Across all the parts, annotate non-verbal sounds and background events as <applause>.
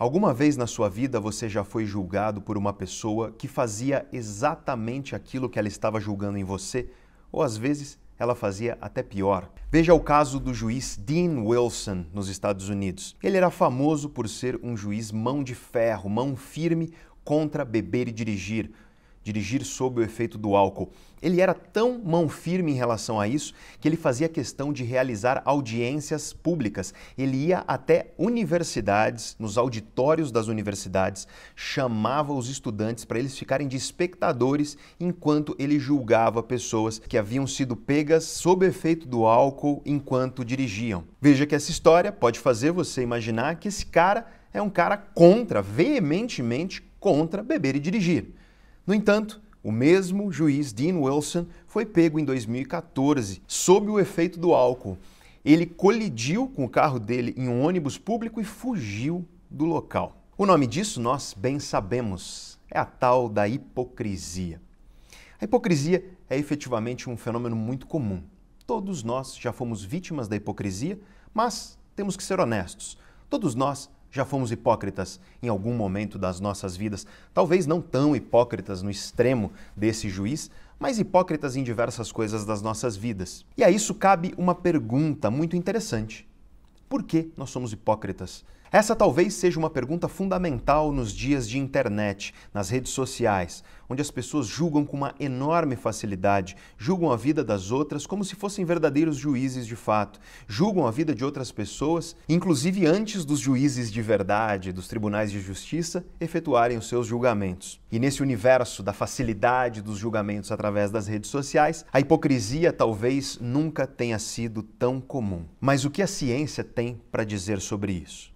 Alguma vez na sua vida você já foi julgado por uma pessoa que fazia exatamente aquilo que ela estava julgando em você? Ou às vezes ela fazia até pior. Veja o caso do juiz Dean Wilson nos Estados Unidos. Ele era famoso por ser um juiz mão de ferro, mão firme contra beber e dirigir dirigir sob o efeito do álcool. Ele era tão mão firme em relação a isso que ele fazia questão de realizar audiências públicas. Ele ia até universidades, nos auditórios das universidades, chamava os estudantes para eles ficarem de espectadores enquanto ele julgava pessoas que haviam sido pegas sob efeito do álcool enquanto dirigiam. Veja que essa história pode fazer você imaginar que esse cara é um cara contra, veementemente contra beber e dirigir. No entanto, o mesmo juiz Dean Wilson foi pego em 2014 sob o efeito do álcool. Ele colidiu com o carro dele em um ônibus público e fugiu do local. O nome disso nós bem sabemos, é a tal da hipocrisia. A hipocrisia é efetivamente um fenômeno muito comum. Todos nós já fomos vítimas da hipocrisia, mas temos que ser honestos. Todos nós já fomos hipócritas em algum momento das nossas vidas, talvez não tão hipócritas no extremo desse juiz, mas hipócritas em diversas coisas das nossas vidas. E a isso cabe uma pergunta muito interessante: por que nós somos hipócritas? Essa talvez seja uma pergunta fundamental nos dias de internet, nas redes sociais, onde as pessoas julgam com uma enorme facilidade, julgam a vida das outras como se fossem verdadeiros juízes de fato, julgam a vida de outras pessoas, inclusive antes dos juízes de verdade, dos tribunais de justiça, efetuarem os seus julgamentos. E nesse universo da facilidade dos julgamentos através das redes sociais, a hipocrisia talvez nunca tenha sido tão comum. Mas o que a ciência tem para dizer sobre isso?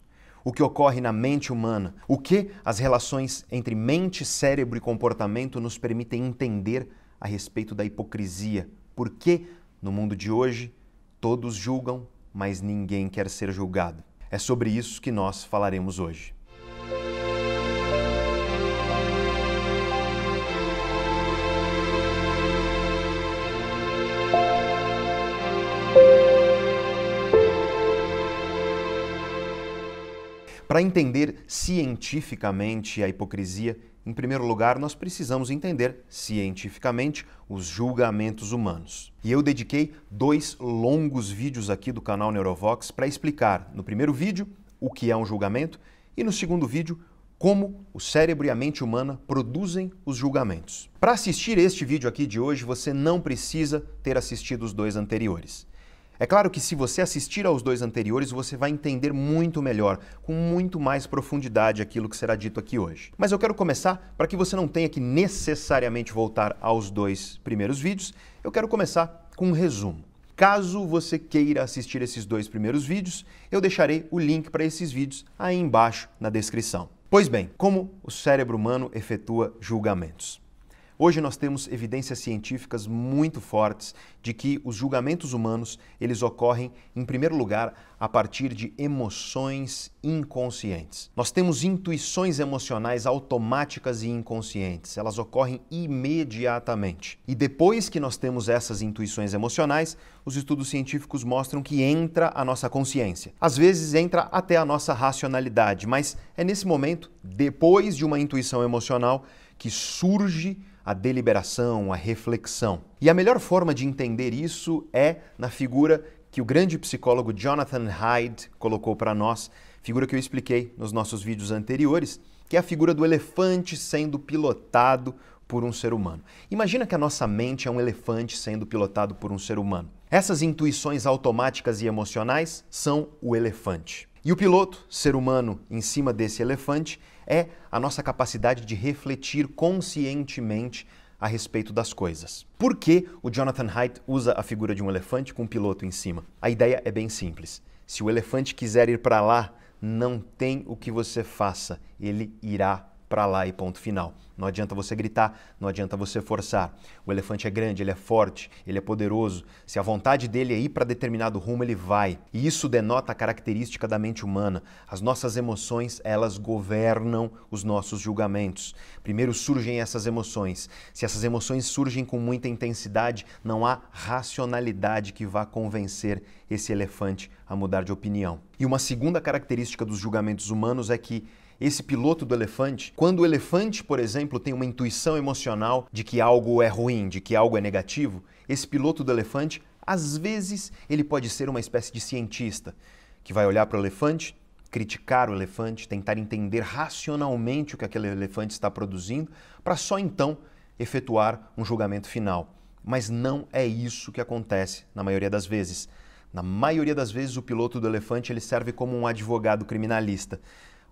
O que ocorre na mente humana, o que as relações entre mente, cérebro e comportamento nos permitem entender a respeito da hipocrisia. Por que, no mundo de hoje, todos julgam, mas ninguém quer ser julgado? É sobre isso que nós falaremos hoje. Para entender cientificamente a hipocrisia, em primeiro lugar, nós precisamos entender cientificamente os julgamentos humanos. E eu dediquei dois longos vídeos aqui do canal Neurovox para explicar, no primeiro vídeo, o que é um julgamento e no segundo vídeo, como o cérebro e a mente humana produzem os julgamentos. Para assistir este vídeo aqui de hoje, você não precisa ter assistido os dois anteriores. É claro que se você assistir aos dois anteriores, você vai entender muito melhor, com muito mais profundidade aquilo que será dito aqui hoje. Mas eu quero começar para que você não tenha que necessariamente voltar aos dois primeiros vídeos, eu quero começar com um resumo. Caso você queira assistir esses dois primeiros vídeos, eu deixarei o link para esses vídeos aí embaixo na descrição. Pois bem, como o cérebro humano efetua julgamentos? Hoje nós temos evidências científicas muito fortes de que os julgamentos humanos, eles ocorrem em primeiro lugar a partir de emoções inconscientes. Nós temos intuições emocionais automáticas e inconscientes. Elas ocorrem imediatamente. E depois que nós temos essas intuições emocionais, os estudos científicos mostram que entra a nossa consciência. Às vezes entra até a nossa racionalidade, mas é nesse momento, depois de uma intuição emocional, que surge a deliberação, a reflexão. E a melhor forma de entender isso é na figura que o grande psicólogo Jonathan Haidt colocou para nós, figura que eu expliquei nos nossos vídeos anteriores, que é a figura do elefante sendo pilotado por um ser humano. Imagina que a nossa mente é um elefante sendo pilotado por um ser humano. Essas intuições automáticas e emocionais são o elefante. E o piloto, ser humano em cima desse elefante, é a nossa capacidade de refletir conscientemente a respeito das coisas. Por que o Jonathan Haidt usa a figura de um elefante com um piloto em cima? A ideia é bem simples. Se o elefante quiser ir para lá, não tem o que você faça, ele irá para lá e ponto final. Não adianta você gritar, não adianta você forçar. O elefante é grande, ele é forte, ele é poderoso. Se a vontade dele é ir para determinado rumo, ele vai. E isso denota a característica da mente humana. As nossas emoções, elas governam os nossos julgamentos. Primeiro surgem essas emoções. Se essas emoções surgem com muita intensidade, não há racionalidade que vá convencer esse elefante a mudar de opinião. E uma segunda característica dos julgamentos humanos é que esse piloto do elefante, quando o elefante, por exemplo, tem uma intuição emocional de que algo é ruim, de que algo é negativo, esse piloto do elefante, às vezes, ele pode ser uma espécie de cientista que vai olhar para o elefante, criticar o elefante, tentar entender racionalmente o que aquele elefante está produzindo, para só então efetuar um julgamento final. Mas não é isso que acontece na maioria das vezes. Na maioria das vezes, o piloto do elefante ele serve como um advogado criminalista.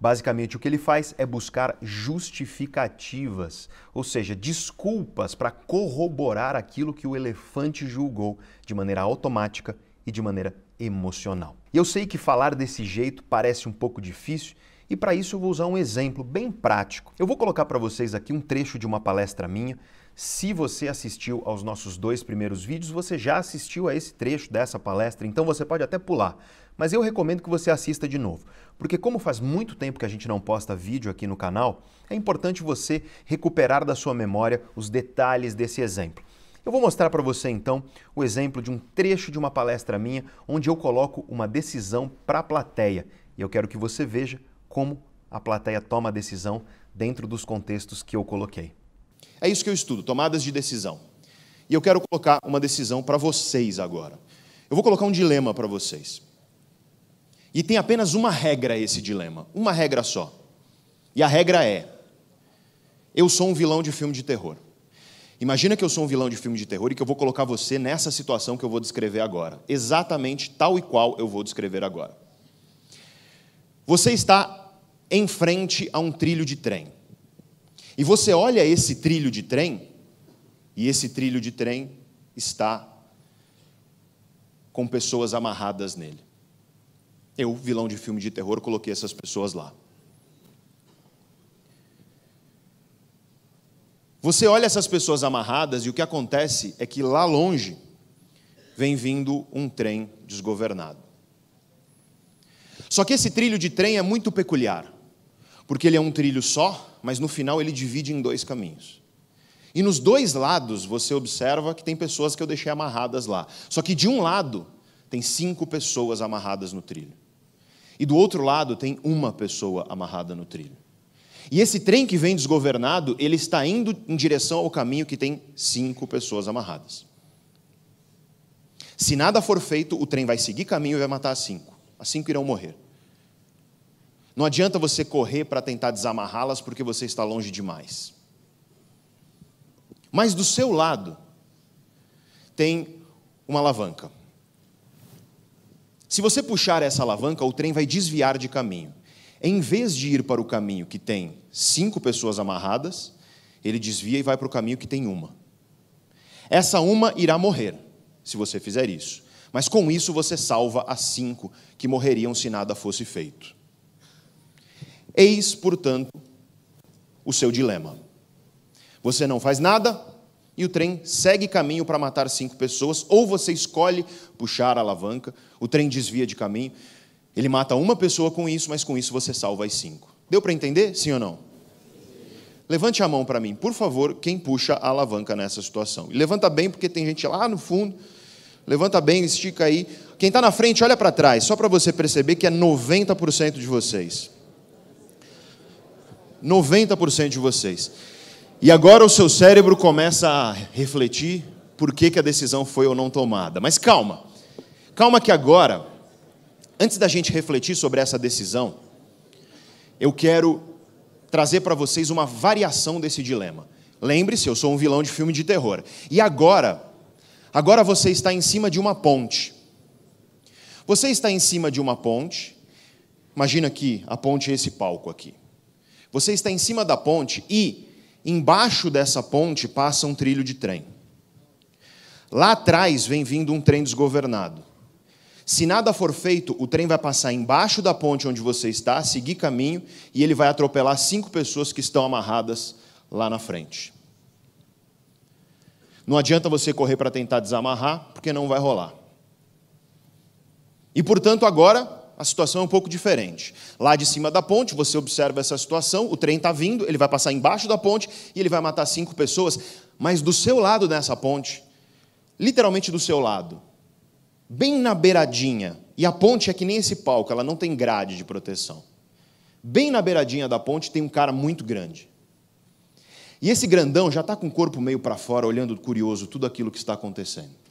Basicamente, o que ele faz é buscar justificativas, ou seja, desculpas para corroborar aquilo que o elefante julgou de maneira automática e de maneira emocional. E eu sei que falar desse jeito parece um pouco difícil, e para isso eu vou usar um exemplo bem prático. Eu vou colocar para vocês aqui um trecho de uma palestra minha. Se você assistiu aos nossos dois primeiros vídeos, você já assistiu a esse trecho dessa palestra, então você pode até pular mas eu recomendo que você assista de novo, porque como faz muito tempo que a gente não posta vídeo aqui no canal, é importante você recuperar da sua memória os detalhes desse exemplo. Eu vou mostrar para você então o exemplo de um trecho de uma palestra minha onde eu coloco uma decisão para a plateia e eu quero que você veja como a plateia toma a decisão dentro dos contextos que eu coloquei. É isso que eu estudo, tomadas de decisão. E eu quero colocar uma decisão para vocês agora. Eu vou colocar um dilema para vocês. E tem apenas uma regra esse dilema, uma regra só. E a regra é: eu sou um vilão de filme de terror. Imagina que eu sou um vilão de filme de terror e que eu vou colocar você nessa situação que eu vou descrever agora, exatamente tal e qual eu vou descrever agora. Você está em frente a um trilho de trem. E você olha esse trilho de trem, e esse trilho de trem está com pessoas amarradas nele. Eu, vilão de filme de terror, coloquei essas pessoas lá. Você olha essas pessoas amarradas e o que acontece é que lá longe vem vindo um trem desgovernado. Só que esse trilho de trem é muito peculiar, porque ele é um trilho só, mas no final ele divide em dois caminhos. E nos dois lados você observa que tem pessoas que eu deixei amarradas lá. Só que de um lado tem cinco pessoas amarradas no trilho. E do outro lado tem uma pessoa amarrada no trilho. E esse trem que vem desgovernado, ele está indo em direção ao caminho que tem cinco pessoas amarradas. Se nada for feito, o trem vai seguir caminho e vai matar as cinco. As cinco irão morrer. Não adianta você correr para tentar desamarrá-las porque você está longe demais. Mas do seu lado tem uma alavanca. Se você puxar essa alavanca, o trem vai desviar de caminho. Em vez de ir para o caminho que tem cinco pessoas amarradas, ele desvia e vai para o caminho que tem uma. Essa uma irá morrer, se você fizer isso. Mas com isso você salva as cinco que morreriam se nada fosse feito. Eis, portanto, o seu dilema. Você não faz nada, e o trem segue caminho para matar cinco pessoas, ou você escolhe puxar a alavanca, o trem desvia de caminho, ele mata uma pessoa com isso, mas com isso você salva as cinco. Deu para entender? Sim ou não? Levante a mão para mim, por favor, quem puxa a alavanca nessa situação. E levanta bem, porque tem gente lá no fundo. Levanta bem, estica aí. Quem está na frente, olha para trás, só para você perceber que é 90% de vocês. 90% de vocês. E agora o seu cérebro começa a refletir por que, que a decisão foi ou não tomada. Mas calma, calma que agora, antes da gente refletir sobre essa decisão, eu quero trazer para vocês uma variação desse dilema. Lembre-se, eu sou um vilão de filme de terror. E agora, agora você está em cima de uma ponte. Você está em cima de uma ponte. Imagina que a ponte é esse palco aqui. Você está em cima da ponte e Embaixo dessa ponte passa um trilho de trem. Lá atrás vem vindo um trem desgovernado. Se nada for feito, o trem vai passar embaixo da ponte onde você está, seguir caminho, e ele vai atropelar cinco pessoas que estão amarradas lá na frente. Não adianta você correr para tentar desamarrar, porque não vai rolar. E, portanto, agora a situação é um pouco diferente. Lá de cima da ponte, você observa essa situação, o trem está vindo, ele vai passar embaixo da ponte e ele vai matar cinco pessoas, mas do seu lado dessa ponte, literalmente do seu lado, bem na beiradinha, e a ponte é que nem esse palco, ela não tem grade de proteção. Bem na beiradinha da ponte tem um cara muito grande. E esse grandão já está com o corpo meio para fora, olhando curioso tudo aquilo que está acontecendo.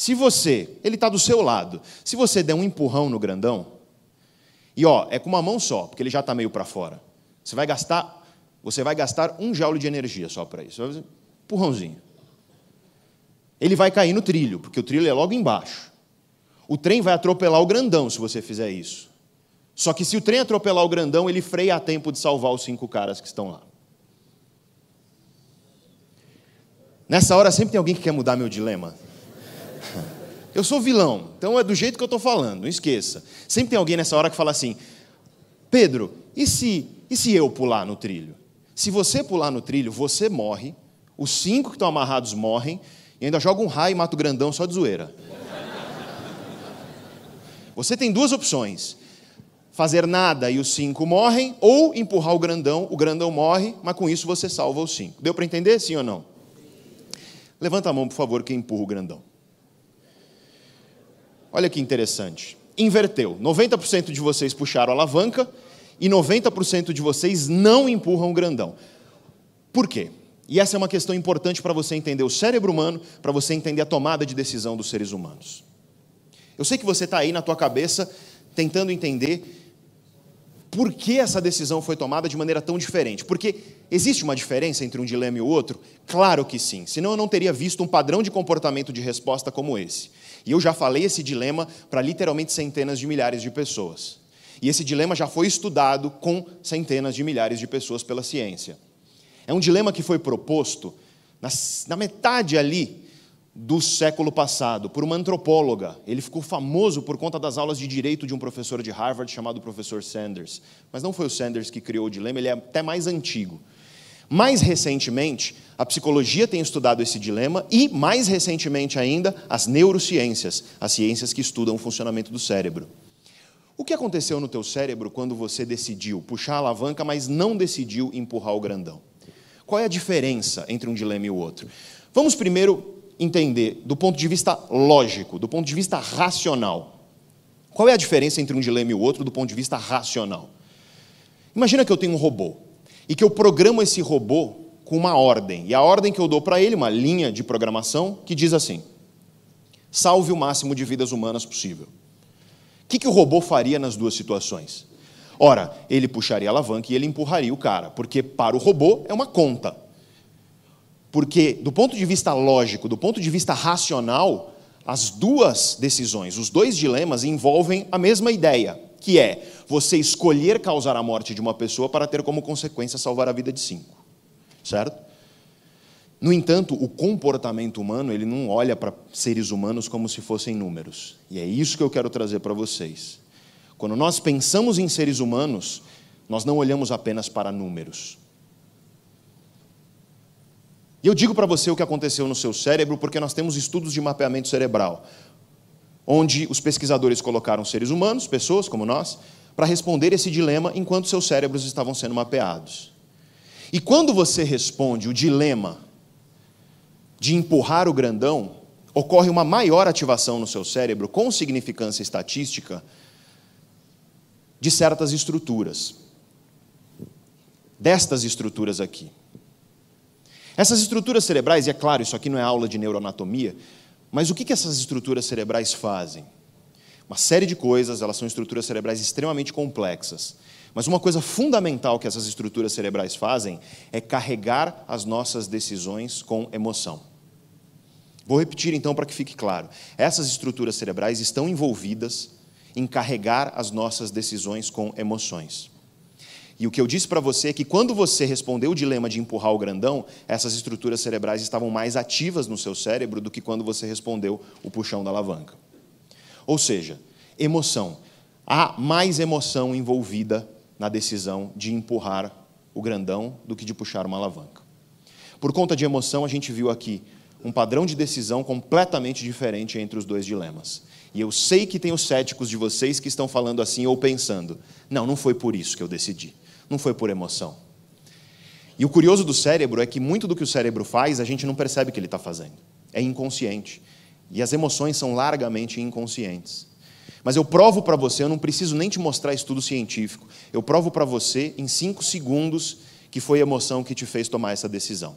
Se você, ele está do seu lado, se você der um empurrão no grandão, e ó, é com uma mão só, porque ele já está meio para fora, você vai gastar, você vai gastar um joule de energia só para isso. Empurrãozinho. Ele vai cair no trilho, porque o trilho é logo embaixo. O trem vai atropelar o grandão se você fizer isso. Só que se o trem atropelar o grandão, ele freia a tempo de salvar os cinco caras que estão lá. Nessa hora sempre tem alguém que quer mudar meu dilema. Eu sou vilão, então é do jeito que eu estou falando, não esqueça. Sempre tem alguém nessa hora que fala assim: Pedro, e se, e se eu pular no trilho? Se você pular no trilho, você morre, os cinco que estão amarrados morrem, e ainda joga um raio e mata o grandão só de zoeira. Você tem duas opções: fazer nada e os cinco morrem, ou empurrar o grandão, o grandão morre, mas com isso você salva os cinco. Deu para entender, sim ou não? Levanta a mão, por favor, quem empurra o grandão. Olha que interessante. Inverteu. 90% de vocês puxaram a alavanca e 90% de vocês não empurram o grandão. Por quê? E essa é uma questão importante para você entender o cérebro humano, para você entender a tomada de decisão dos seres humanos. Eu sei que você está aí na tua cabeça tentando entender por que essa decisão foi tomada de maneira tão diferente? Porque existe uma diferença entre um dilema e o outro? Claro que sim, senão eu não teria visto um padrão de comportamento de resposta como esse. E eu já falei esse dilema para literalmente centenas de milhares de pessoas. E esse dilema já foi estudado com centenas de milhares de pessoas pela ciência. É um dilema que foi proposto na, na metade ali do século passado por uma antropóloga. Ele ficou famoso por conta das aulas de direito de um professor de Harvard chamado professor Sanders. Mas não foi o Sanders que criou o dilema, ele é até mais antigo. Mais recentemente, a psicologia tem estudado esse dilema e, mais recentemente ainda, as neurociências, as ciências que estudam o funcionamento do cérebro. O que aconteceu no teu cérebro quando você decidiu puxar a alavanca, mas não decidiu empurrar o grandão? Qual é a diferença entre um dilema e o outro? Vamos primeiro entender do ponto de vista lógico, do ponto de vista racional. Qual é a diferença entre um dilema e o outro do ponto de vista racional? Imagina que eu tenho um robô e que eu programo esse robô com uma ordem. E a ordem que eu dou para ele, uma linha de programação, que diz assim: salve o máximo de vidas humanas possível. O que, que o robô faria nas duas situações? Ora, ele puxaria a alavanca e ele empurraria o cara, porque para o robô é uma conta. Porque, do ponto de vista lógico, do ponto de vista racional, as duas decisões, os dois dilemas envolvem a mesma ideia, que é você escolher causar a morte de uma pessoa para ter como consequência salvar a vida de cinco. Certo? No entanto, o comportamento humano, ele não olha para seres humanos como se fossem números. E é isso que eu quero trazer para vocês. Quando nós pensamos em seres humanos, nós não olhamos apenas para números. E eu digo para você o que aconteceu no seu cérebro, porque nós temos estudos de mapeamento cerebral, onde os pesquisadores colocaram seres humanos, pessoas como nós, para responder esse dilema enquanto seus cérebros estavam sendo mapeados. E quando você responde o dilema de empurrar o grandão, ocorre uma maior ativação no seu cérebro, com significância estatística, de certas estruturas. Destas estruturas aqui. Essas estruturas cerebrais, e é claro, isso aqui não é aula de neuroanatomia, mas o que essas estruturas cerebrais fazem? Uma série de coisas, elas são estruturas cerebrais extremamente complexas. Mas uma coisa fundamental que essas estruturas cerebrais fazem é carregar as nossas decisões com emoção. Vou repetir então para que fique claro. Essas estruturas cerebrais estão envolvidas em carregar as nossas decisões com emoções. E o que eu disse para você é que quando você respondeu o dilema de empurrar o grandão, essas estruturas cerebrais estavam mais ativas no seu cérebro do que quando você respondeu o puxão da alavanca. Ou seja, emoção. Há mais emoção envolvida na decisão de empurrar o grandão do que de puxar uma alavanca. Por conta de emoção, a gente viu aqui um padrão de decisão completamente diferente entre os dois dilemas. E eu sei que tem os céticos de vocês que estão falando assim ou pensando: não, não foi por isso que eu decidi, não foi por emoção. E o curioso do cérebro é que muito do que o cérebro faz a gente não percebe que ele está fazendo, é inconsciente. E as emoções são largamente inconscientes. Mas eu provo para você, eu não preciso nem te mostrar estudo científico, eu provo para você em cinco segundos que foi a emoção que te fez tomar essa decisão.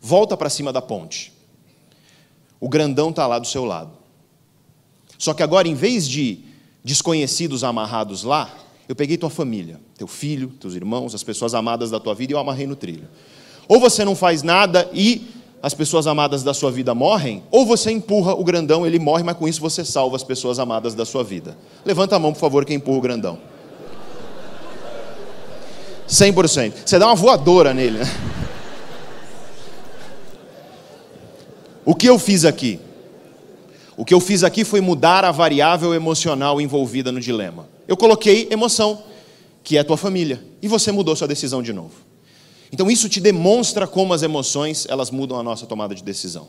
Volta para cima da ponte. O grandão está lá do seu lado. Só que agora, em vez de desconhecidos amarrados lá, eu peguei tua família, teu filho, teus irmãos, as pessoas amadas da tua vida e eu amarrei no trilho. Ou você não faz nada e as pessoas amadas da sua vida morrem, ou você empurra o grandão, ele morre, mas com isso você salva as pessoas amadas da sua vida. Levanta a mão, por favor, quem empurra o grandão. 100%. Você dá uma voadora nele, né? O que eu fiz aqui? O que eu fiz aqui foi mudar a variável emocional envolvida no dilema. Eu coloquei emoção, que é a tua família, e você mudou sua decisão de novo. Então isso te demonstra como as emoções, elas mudam a nossa tomada de decisão.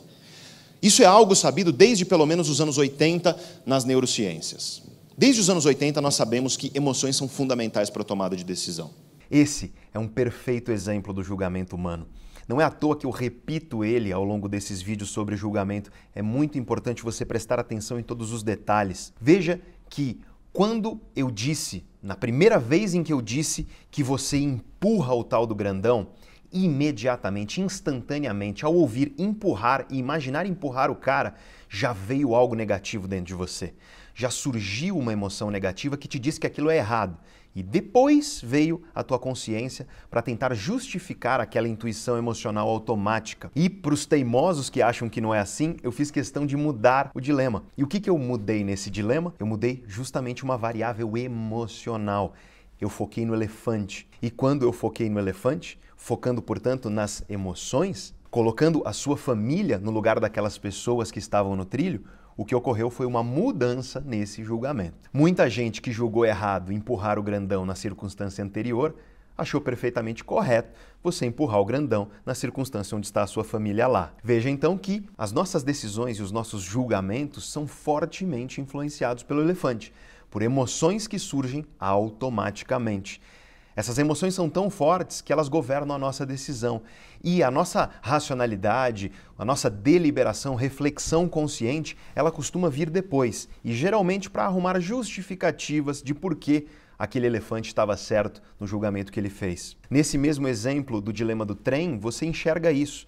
Isso é algo sabido desde pelo menos os anos 80 nas neurociências. Desde os anos 80 nós sabemos que emoções são fundamentais para a tomada de decisão. Esse é um perfeito exemplo do julgamento humano. Não é à toa que eu repito ele ao longo desses vídeos sobre julgamento. É muito importante você prestar atenção em todos os detalhes. Veja que quando eu disse, na primeira vez em que eu disse que você empurra o tal do grandão, imediatamente, instantaneamente, ao ouvir empurrar e imaginar empurrar o cara, já veio algo negativo dentro de você. Já surgiu uma emoção negativa que te diz que aquilo é errado. E depois veio a tua consciência para tentar justificar aquela intuição emocional automática. E para os teimosos que acham que não é assim, eu fiz questão de mudar o dilema. E o que, que eu mudei nesse dilema? Eu mudei justamente uma variável emocional. Eu foquei no elefante. E quando eu foquei no elefante, focando, portanto, nas emoções, colocando a sua família no lugar daquelas pessoas que estavam no trilho, o que ocorreu foi uma mudança nesse julgamento. Muita gente que julgou errado empurrar o grandão na circunstância anterior achou perfeitamente correto você empurrar o grandão na circunstância onde está a sua família lá. Veja então que as nossas decisões e os nossos julgamentos são fortemente influenciados pelo elefante, por emoções que surgem automaticamente. Essas emoções são tão fortes que elas governam a nossa decisão. E a nossa racionalidade, a nossa deliberação, reflexão consciente, ela costuma vir depois. E geralmente para arrumar justificativas de por que aquele elefante estava certo no julgamento que ele fez. Nesse mesmo exemplo do dilema do trem, você enxerga isso.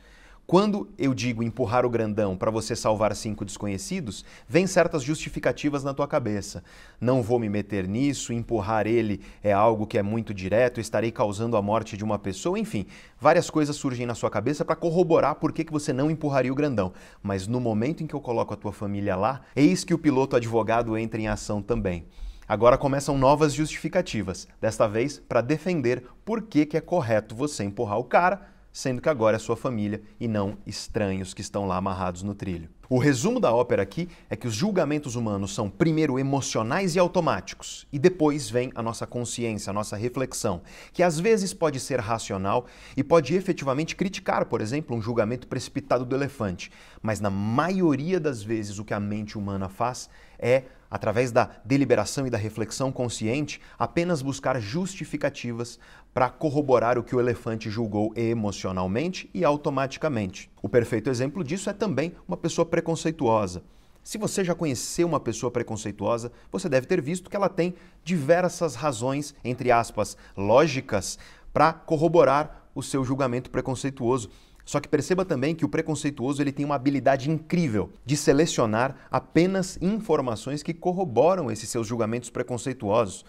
Quando eu digo empurrar o grandão para você salvar cinco desconhecidos, vem certas justificativas na tua cabeça. Não vou me meter nisso, empurrar ele é algo que é muito direto, estarei causando a morte de uma pessoa, enfim, várias coisas surgem na sua cabeça para corroborar por que, que você não empurraria o grandão. Mas no momento em que eu coloco a tua família lá, eis que o piloto advogado entra em ação também. Agora começam novas justificativas, desta vez para defender por que, que é correto você empurrar o cara sendo que agora é sua família e não estranhos que estão lá amarrados no trilho. O resumo da ópera aqui é que os julgamentos humanos são primeiro emocionais e automáticos, e depois vem a nossa consciência, a nossa reflexão, que às vezes pode ser racional e pode efetivamente criticar, por exemplo, um julgamento precipitado do elefante, mas na maioria das vezes o que a mente humana faz é através da deliberação e da reflexão consciente, apenas buscar justificativas para corroborar o que o elefante julgou emocionalmente e automaticamente. O perfeito exemplo disso é também uma pessoa preconceituosa. Se você já conheceu uma pessoa preconceituosa, você deve ter visto que ela tem diversas razões, entre aspas, lógicas, para corroborar o seu julgamento preconceituoso. Só que perceba também que o preconceituoso ele tem uma habilidade incrível de selecionar apenas informações que corroboram esses seus julgamentos preconceituosos.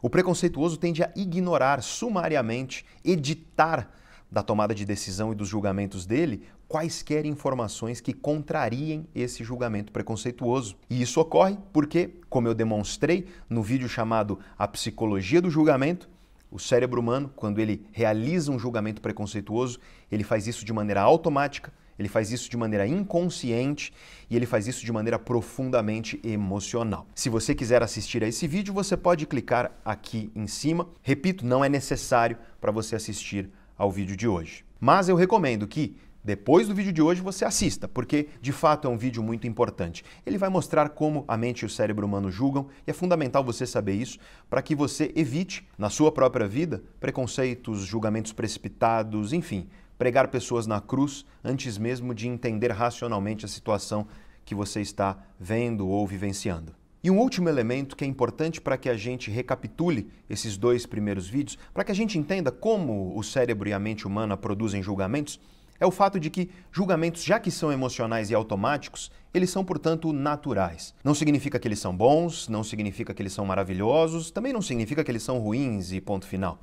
O preconceituoso tende a ignorar sumariamente, editar da tomada de decisão e dos julgamentos dele quaisquer informações que contrariem esse julgamento preconceituoso. E isso ocorre porque, como eu demonstrei no vídeo chamado A Psicologia do Julgamento, o cérebro humano, quando ele realiza um julgamento preconceituoso, ele faz isso de maneira automática, Ele faz isso de maneira inconsciente e ele faz isso de maneira profundamente emocional. Se você quiser assistir a esse vídeo, você pode clicar aqui em cima. Repito, não é necessário para você assistir ao vídeo de hoje. Mas eu recomendo que depois do vídeo de hoje você assista, porque de fato é um vídeo muito importante. Ele vai mostrar como a mente e o cérebro humano julgam e é fundamental você saber isso para que você evite, na sua própria vida, preconceitos, julgamentos precipitados, enfim, pregar pessoas na cruz antes mesmo de entender racionalmente a situação que você está vendo ou vivenciando. E um último elemento que é importante para que a gente recapitule esses dois primeiros vídeos, para que a gente entenda como o cérebro e a mente humana produzem julgamentos, é o fato de que julgamentos, já que são emocionais e automáticos, eles são, portanto, naturais. Não significa que eles são bons, não significa que eles são maravilhosos, também não significa que eles são ruins e ponto final.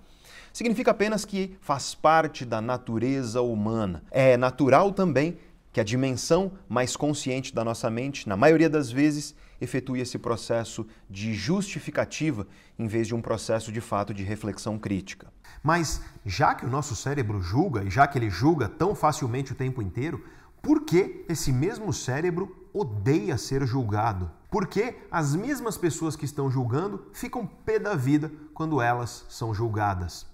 Significa apenas que faz parte da natureza humana. É natural também que a dimensão mais consciente da nossa mente, na maioria das vezes, efetue esse processo de justificativa em vez de um processo de fato de reflexão crítica. Mas já que o nosso cérebro julga, e já que ele julga tão facilmente o tempo inteiro, por que esse mesmo cérebro odeia ser julgado? Por que as mesmas pessoas que estão julgando ficam pé da vida quando elas são julgadas?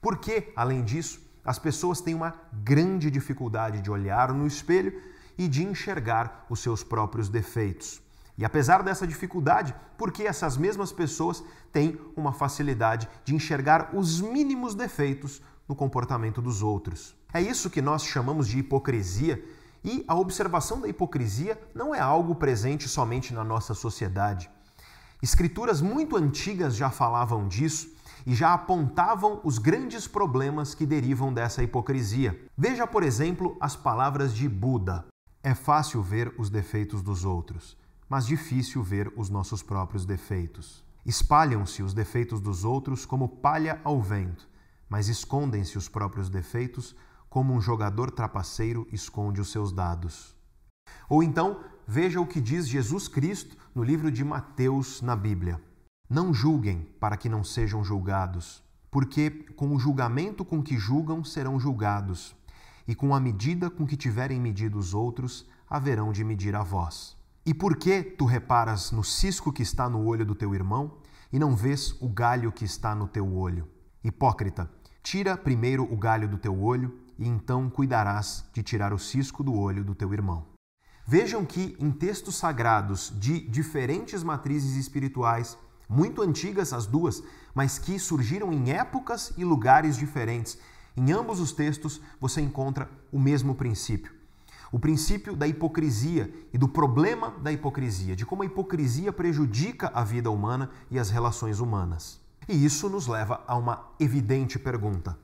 Por que, além disso, as pessoas têm uma grande dificuldade de olhar no espelho e de enxergar os seus próprios defeitos? E apesar dessa dificuldade, por que essas mesmas pessoas têm uma facilidade de enxergar os mínimos defeitos no comportamento dos outros? É isso que nós chamamos de hipocrisia, e a observação da hipocrisia não é algo presente somente na nossa sociedade. Escrituras muito antigas já falavam disso e já apontavam os grandes problemas que derivam dessa hipocrisia. Veja, por exemplo, as palavras de Buda: É fácil ver os defeitos dos outros mas difícil ver os nossos próprios defeitos. Espalham-se os defeitos dos outros como palha ao vento, mas escondem-se os próprios defeitos como um jogador trapaceiro esconde os seus dados. Ou então, veja o que diz Jesus Cristo no livro de Mateus na Bíblia. Não julguem para que não sejam julgados, porque com o julgamento com que julgam serão julgados, e com a medida com que tiverem medido os outros, haverão de medir a vós. E por que tu reparas no cisco que está no olho do teu irmão e não vês o galho que está no teu olho? Hipócrita, tira primeiro o galho do teu olho e então cuidarás de tirar o cisco do olho do teu irmão. Vejam que em textos sagrados de diferentes matrizes espirituais, muito antigas as duas, mas que surgiram em épocas e lugares diferentes, em ambos os textos você encontra o mesmo princípio o princípio da hipocrisia e do problema da hipocrisia, de como a hipocrisia prejudica a vida humana e as relações humanas. E isso nos leva a uma evidente pergunta: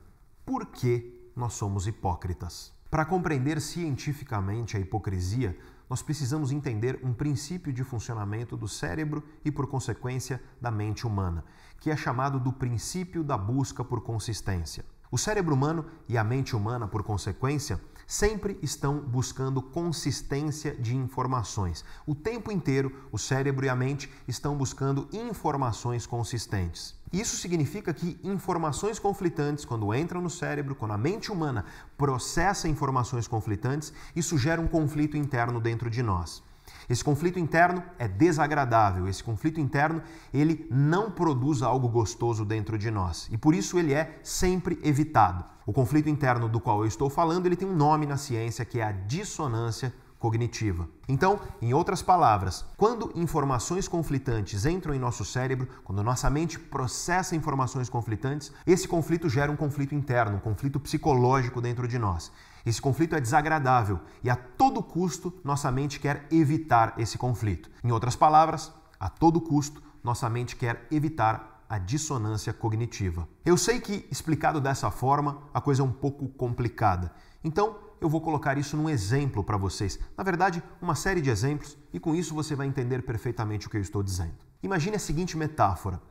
por que nós somos hipócritas? Para compreender cientificamente a hipocrisia, nós precisamos entender um princípio de funcionamento do cérebro e, por consequência, da mente humana, que é chamado do princípio da busca por consistência. O cérebro humano e a mente humana, por consequência, sempre estão buscando consistência de informações. O tempo inteiro, o cérebro e a mente estão buscando informações consistentes. Isso significa que informações conflitantes, quando entram no cérebro, quando a mente humana processa informações conflitantes, isso gera um conflito interno dentro de nós. Esse conflito interno é desagradável, esse conflito interno, ele não produz algo gostoso dentro de nós e por isso ele é sempre evitado. O conflito interno do qual eu estou falando, ele tem um nome na ciência que é a dissonância cognitiva. Então, em outras palavras, quando informações conflitantes entram em nosso cérebro, quando nossa mente processa informações conflitantes, esse conflito gera um conflito interno, um conflito psicológico dentro de nós. Esse conflito é desagradável e a todo custo nossa mente quer evitar esse conflito. Em outras palavras, a todo custo nossa mente quer evitar a dissonância cognitiva. Eu sei que explicado dessa forma a coisa é um pouco complicada. Então, eu vou colocar isso num exemplo para vocês. Na verdade, uma série de exemplos e com isso você vai entender perfeitamente o que eu estou dizendo. Imagine a seguinte metáfora.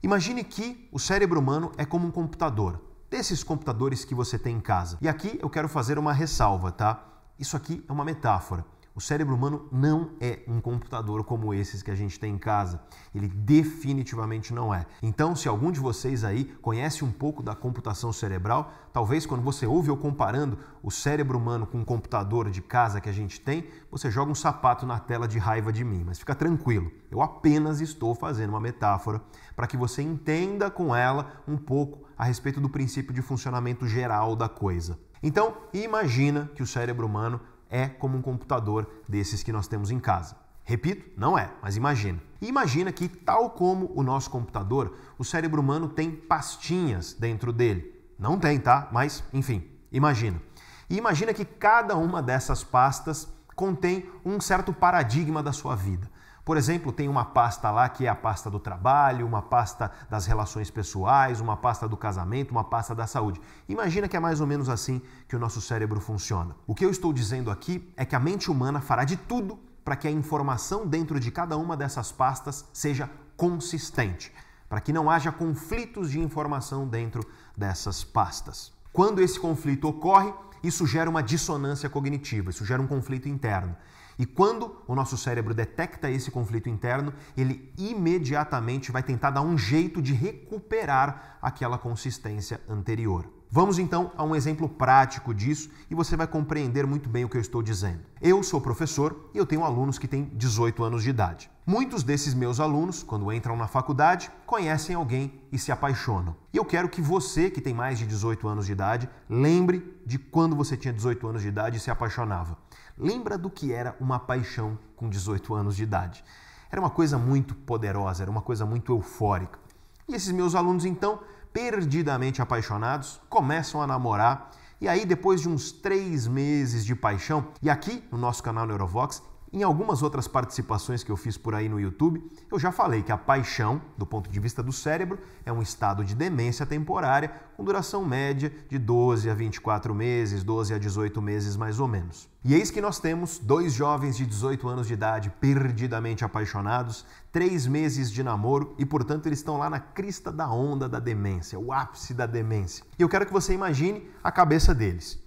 Imagine que o cérebro humano é como um computador desses computadores que você tem em casa. E aqui eu quero fazer uma ressalva, tá? Isso aqui é uma metáfora. O cérebro humano não é um computador como esses que a gente tem em casa. Ele definitivamente não é. Então, se algum de vocês aí conhece um pouco da computação cerebral, talvez quando você ouve eu comparando o cérebro humano com um computador de casa que a gente tem, você joga um sapato na tela de raiva de mim. Mas fica tranquilo, eu apenas estou fazendo uma metáfora para que você entenda com ela um pouco a respeito do princípio de funcionamento geral da coisa. Então, imagina que o cérebro humano é como um computador desses que nós temos em casa. Repito, não é, mas imagina. Imagina que, tal como o nosso computador, o cérebro humano tem pastinhas dentro dele. Não tem, tá? Mas, enfim, imagina. E imagina que cada uma dessas pastas contém um certo paradigma da sua vida. Por exemplo, tem uma pasta lá que é a pasta do trabalho, uma pasta das relações pessoais, uma pasta do casamento, uma pasta da saúde. Imagina que é mais ou menos assim que o nosso cérebro funciona. O que eu estou dizendo aqui é que a mente humana fará de tudo para que a informação dentro de cada uma dessas pastas seja consistente, para que não haja conflitos de informação dentro dessas pastas. Quando esse conflito ocorre, isso gera uma dissonância cognitiva, isso gera um conflito interno. E quando o nosso cérebro detecta esse conflito interno, ele imediatamente vai tentar dar um jeito de recuperar aquela consistência anterior. Vamos então a um exemplo prático disso e você vai compreender muito bem o que eu estou dizendo. Eu sou professor e eu tenho alunos que têm 18 anos de idade. Muitos desses meus alunos, quando entram na faculdade, conhecem alguém e se apaixonam. E eu quero que você, que tem mais de 18 anos de idade, lembre de quando você tinha 18 anos de idade e se apaixonava. Lembra do que era uma paixão com 18 anos de idade? Era uma coisa muito poderosa, era uma coisa muito eufórica. E esses meus alunos, então, perdidamente apaixonados, começam a namorar. E aí, depois de uns três meses de paixão, e aqui no nosso canal Neurovox, em algumas outras participações que eu fiz por aí no YouTube, eu já falei que a paixão, do ponto de vista do cérebro, é um estado de demência temporária com duração média de 12 a 24 meses, 12 a 18 meses mais ou menos. E eis que nós temos dois jovens de 18 anos de idade perdidamente apaixonados, três meses de namoro e, portanto, eles estão lá na crista da onda da demência, o ápice da demência. E eu quero que você imagine a cabeça deles.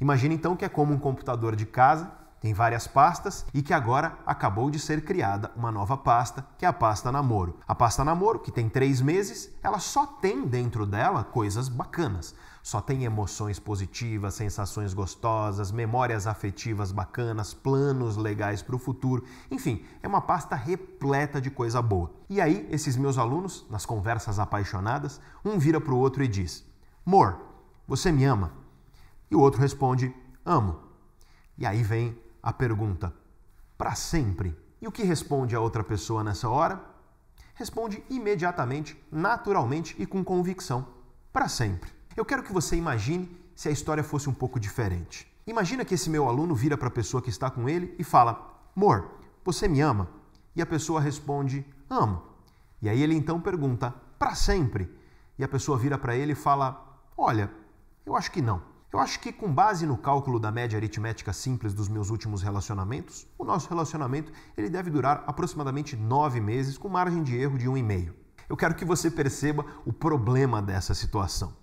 Imagine então que é como um computador de casa tem várias pastas e que agora acabou de ser criada uma nova pasta, que é a pasta namoro. A pasta namoro, que tem três meses, ela só tem dentro dela coisas bacanas. Só tem emoções positivas, sensações gostosas, memórias afetivas bacanas, planos legais para o futuro. Enfim, é uma pasta repleta de coisa boa. E aí, esses meus alunos, nas conversas apaixonadas, um vira para o outro e diz: Amor, você me ama? E o outro responde: Amo. E aí vem a pergunta: para sempre? E o que responde a outra pessoa nessa hora? Responde imediatamente, naturalmente e com convicção: para sempre. Eu quero que você imagine se a história fosse um pouco diferente. Imagina que esse meu aluno vira para a pessoa que está com ele e fala: Amor, você me ama? E a pessoa responde: Amo. E aí ele então pergunta: Para sempre? E a pessoa vira para ele e fala: Olha, eu acho que não. Eu acho que com base no cálculo da média aritmética simples dos meus últimos relacionamentos, o nosso relacionamento ele deve durar aproximadamente nove meses, com margem de erro de um e meio. Eu quero que você perceba o problema dessa situação.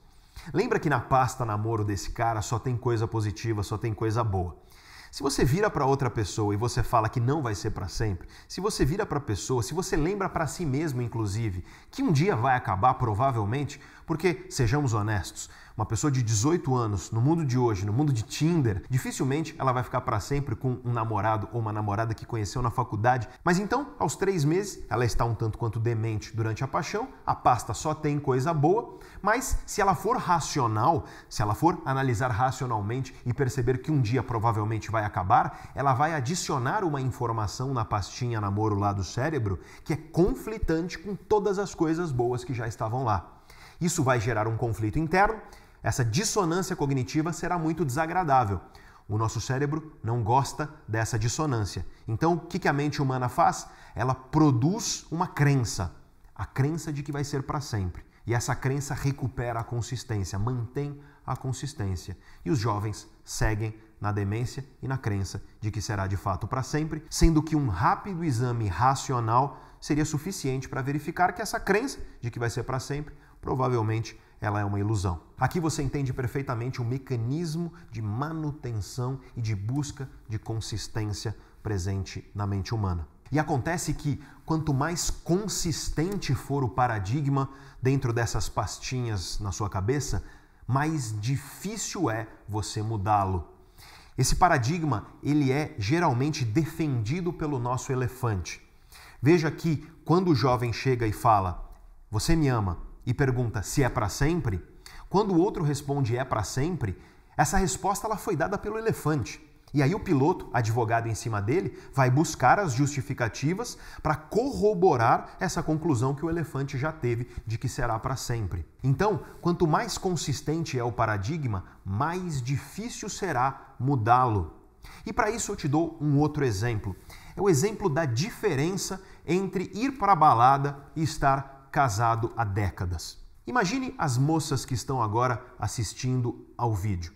Lembra que na pasta namoro desse cara só tem coisa positiva, só tem coisa boa. Se você vira para outra pessoa e você fala que não vai ser para sempre, se você vira para a pessoa, se você lembra para si mesmo, inclusive, que um dia vai acabar provavelmente, porque, sejamos honestos, uma pessoa de 18 anos, no mundo de hoje, no mundo de Tinder, dificilmente ela vai ficar para sempre com um namorado ou uma namorada que conheceu na faculdade. Mas então, aos três meses, ela está um tanto quanto demente durante a paixão, a pasta só tem coisa boa, mas se ela for racional, se ela for analisar racionalmente e perceber que um dia provavelmente vai acabar, ela vai adicionar uma informação na pastinha namoro lá do cérebro que é conflitante com todas as coisas boas que já estavam lá. Isso vai gerar um conflito interno essa dissonância cognitiva será muito desagradável. O nosso cérebro não gosta dessa dissonância. Então, o que a mente humana faz? Ela produz uma crença, a crença de que vai ser para sempre. E essa crença recupera a consistência, mantém a consistência. E os jovens seguem na demência e na crença de que será de fato para sempre, sendo que um rápido exame racional seria suficiente para verificar que essa crença de que vai ser para sempre provavelmente ela é uma ilusão. Aqui você entende perfeitamente o mecanismo de manutenção e de busca de consistência presente na mente humana. E acontece que quanto mais consistente for o paradigma dentro dessas pastinhas na sua cabeça, mais difícil é você mudá-lo. Esse paradigma, ele é geralmente defendido pelo nosso elefante. Veja que quando o jovem chega e fala: "Você me ama?" E pergunta se é para sempre, quando o outro responde é para sempre, essa resposta ela foi dada pelo elefante. E aí o piloto, advogado em cima dele, vai buscar as justificativas para corroborar essa conclusão que o elefante já teve de que será para sempre. Então, quanto mais consistente é o paradigma, mais difícil será mudá-lo. E para isso eu te dou um outro exemplo. É o exemplo da diferença entre ir para a balada e estar casado há décadas. Imagine as moças que estão agora assistindo ao vídeo.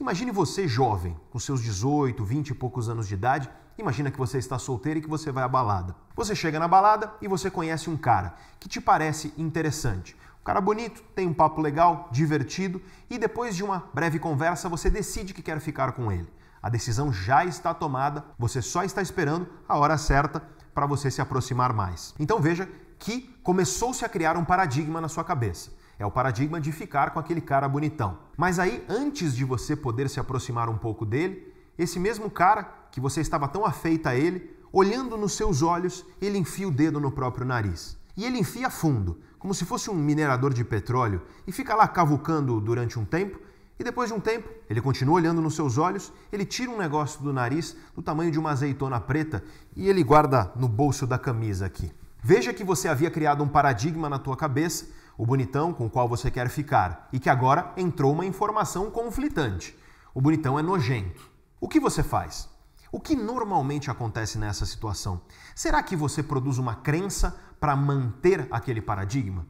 Imagine você jovem, com seus 18, 20 e poucos anos de idade, imagina que você está solteiro e que você vai à balada. Você chega na balada e você conhece um cara que te parece interessante. Um cara bonito, tem um papo legal, divertido e depois de uma breve conversa você decide que quer ficar com ele. A decisão já está tomada, você só está esperando a hora certa para você se aproximar mais. Então veja que começou-se a criar um paradigma na sua cabeça. É o paradigma de ficar com aquele cara bonitão. Mas aí, antes de você poder se aproximar um pouco dele, esse mesmo cara que você estava tão afeita a ele, olhando nos seus olhos, ele enfia o dedo no próprio nariz. E ele enfia fundo, como se fosse um minerador de petróleo, e fica lá cavucando durante um tempo. E depois de um tempo, ele continua olhando nos seus olhos, ele tira um negócio do nariz do tamanho de uma azeitona preta e ele guarda no bolso da camisa aqui. Veja que você havia criado um paradigma na tua cabeça o bonitão com o qual você quer ficar, e que agora entrou uma informação conflitante. O bonitão é nojento. O que você faz? O que normalmente acontece nessa situação? Será que você produz uma crença para manter aquele paradigma?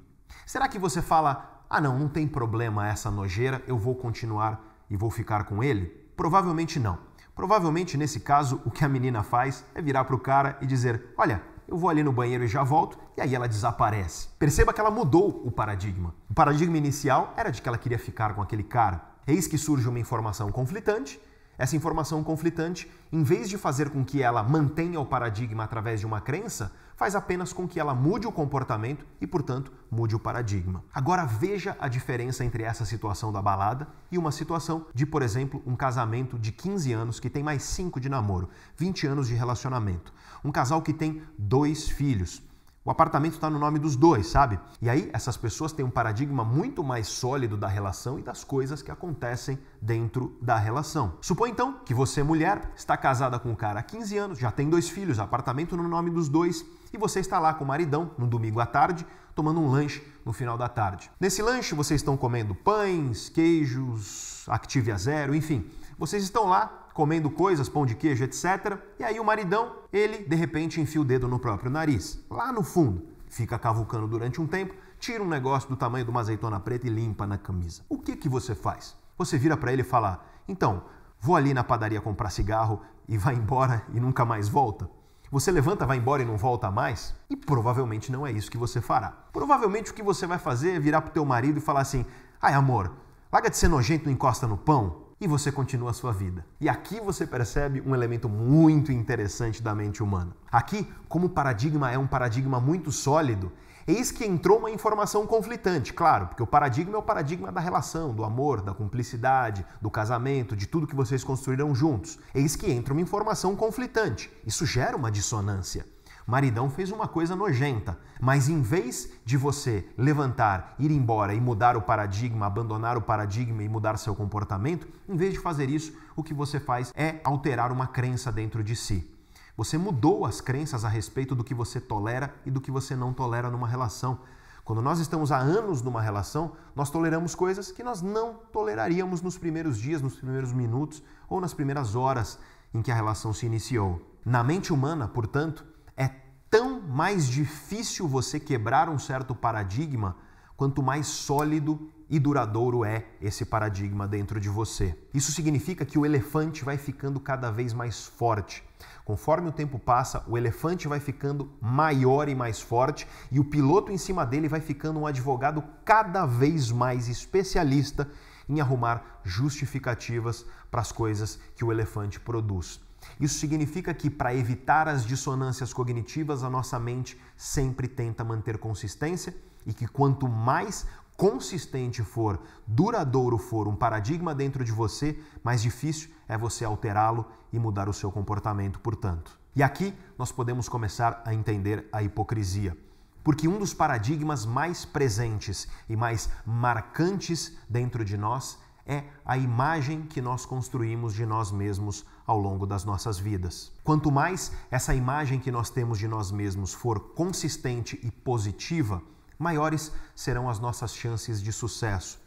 Será que você fala: ah, não, não tem problema essa nojeira, eu vou continuar e vou ficar com ele? Provavelmente não. Provavelmente nesse caso, o que a menina faz é virar para o cara e dizer: olha, eu vou ali no banheiro e já volto, e aí ela desaparece. Perceba que ela mudou o paradigma. O paradigma inicial era de que ela queria ficar com aquele cara. Eis que surge uma informação conflitante. Essa informação conflitante, em vez de fazer com que ela mantenha o paradigma através de uma crença, faz apenas com que ela mude o comportamento e, portanto, mude o paradigma. Agora veja a diferença entre essa situação da balada e uma situação de, por exemplo, um casamento de 15 anos que tem mais 5 de namoro, 20 anos de relacionamento. Um casal que tem dois filhos. O apartamento está no nome dos dois, sabe? E aí essas pessoas têm um paradigma muito mais sólido da relação e das coisas que acontecem dentro da relação. Supõe então que você, mulher, está casada com um cara há 15 anos, já tem dois filhos, apartamento no nome dos dois, e você está lá com o maridão no domingo à tarde, tomando um lanche no final da tarde. Nesse lanche vocês estão comendo pães, queijos, Activia Zero, enfim. Vocês estão lá comendo coisas, pão de queijo, etc. E aí o maridão, ele de repente enfia o dedo no próprio nariz, lá no fundo. Fica cavucando durante um tempo, tira um negócio do tamanho de uma azeitona preta e limpa na camisa. O que que você faz? Você vira para ele e fala: "Então, vou ali na padaria comprar cigarro e vai embora e nunca mais volta?" Você levanta, vai embora e não volta mais? E provavelmente não é isso que você fará. Provavelmente o que você vai fazer é virar pro teu marido e falar assim: "Ai, amor, larga de ser nojento, não encosta no pão e você continua a sua vida. E aqui você percebe um elemento muito interessante da mente humana. Aqui, como o paradigma é um paradigma muito sólido, eis que entrou uma informação conflitante, claro, porque o paradigma é o paradigma da relação, do amor, da cumplicidade, do casamento, de tudo que vocês construíram juntos. Eis que entra uma informação conflitante. Isso gera uma dissonância maridão fez uma coisa nojenta, mas em vez de você levantar, ir embora e mudar o paradigma, abandonar o paradigma e mudar seu comportamento, em vez de fazer isso, o que você faz é alterar uma crença dentro de si. Você mudou as crenças a respeito do que você tolera e do que você não tolera numa relação. Quando nós estamos há anos numa relação, nós toleramos coisas que nós não toleraríamos nos primeiros dias, nos primeiros minutos ou nas primeiras horas em que a relação se iniciou. Na mente humana, portanto, é tão mais difícil você quebrar um certo paradigma quanto mais sólido e duradouro é esse paradigma dentro de você. Isso significa que o elefante vai ficando cada vez mais forte. Conforme o tempo passa, o elefante vai ficando maior e mais forte e o piloto em cima dele vai ficando um advogado cada vez mais especialista em arrumar justificativas para as coisas que o elefante produz. Isso significa que, para evitar as dissonâncias cognitivas, a nossa mente sempre tenta manter consistência e que quanto mais consistente for, duradouro for um paradigma dentro de você, mais difícil é você alterá-lo e mudar o seu comportamento, portanto. E aqui nós podemos começar a entender a hipocrisia. Porque um dos paradigmas mais presentes e mais marcantes dentro de nós é a imagem que nós construímos de nós mesmos ao longo das nossas vidas. Quanto mais essa imagem que nós temos de nós mesmos for consistente e positiva, maiores serão as nossas chances de sucesso.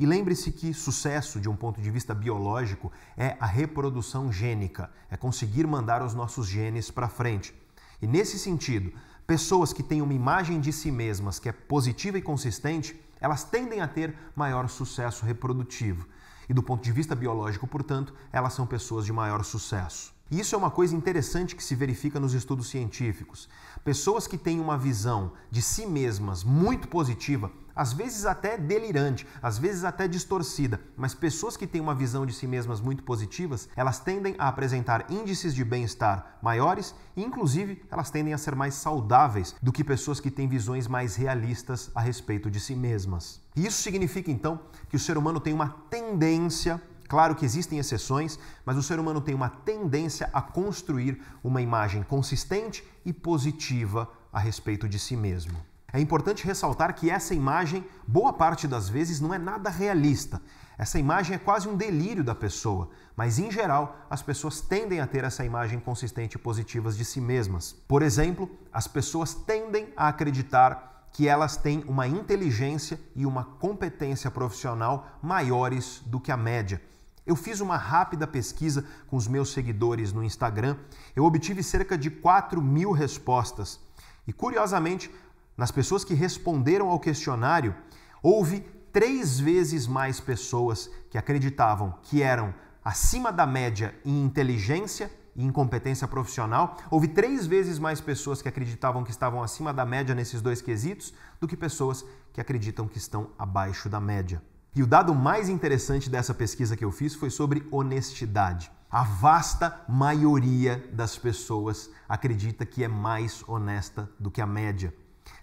E lembre-se que sucesso, de um ponto de vista biológico, é a reprodução gênica, é conseguir mandar os nossos genes para frente. E nesse sentido, pessoas que têm uma imagem de si mesmas que é positiva e consistente, elas tendem a ter maior sucesso reprodutivo. E do ponto de vista biológico, portanto, elas são pessoas de maior sucesso. E isso é uma coisa interessante que se verifica nos estudos científicos. Pessoas que têm uma visão de si mesmas muito positiva, às vezes até delirante, às vezes até distorcida, mas pessoas que têm uma visão de si mesmas muito positivas, elas tendem a apresentar índices de bem-estar maiores e, inclusive, elas tendem a ser mais saudáveis do que pessoas que têm visões mais realistas a respeito de si mesmas. Isso significa então que o ser humano tem uma tendência Claro que existem exceções, mas o ser humano tem uma tendência a construir uma imagem consistente e positiva a respeito de si mesmo. É importante ressaltar que essa imagem, boa parte das vezes, não é nada realista. Essa imagem é quase um delírio da pessoa, mas em geral as pessoas tendem a ter essa imagem consistente e positiva de si mesmas. Por exemplo, as pessoas tendem a acreditar que elas têm uma inteligência e uma competência profissional maiores do que a média. Eu fiz uma rápida pesquisa com os meus seguidores no Instagram. Eu obtive cerca de 4 mil respostas. E curiosamente, nas pessoas que responderam ao questionário, houve três vezes mais pessoas que acreditavam que eram acima da média em inteligência e em competência profissional. Houve três vezes mais pessoas que acreditavam que estavam acima da média nesses dois quesitos do que pessoas que acreditam que estão abaixo da média. E o dado mais interessante dessa pesquisa que eu fiz foi sobre honestidade. A vasta maioria das pessoas acredita que é mais honesta do que a média.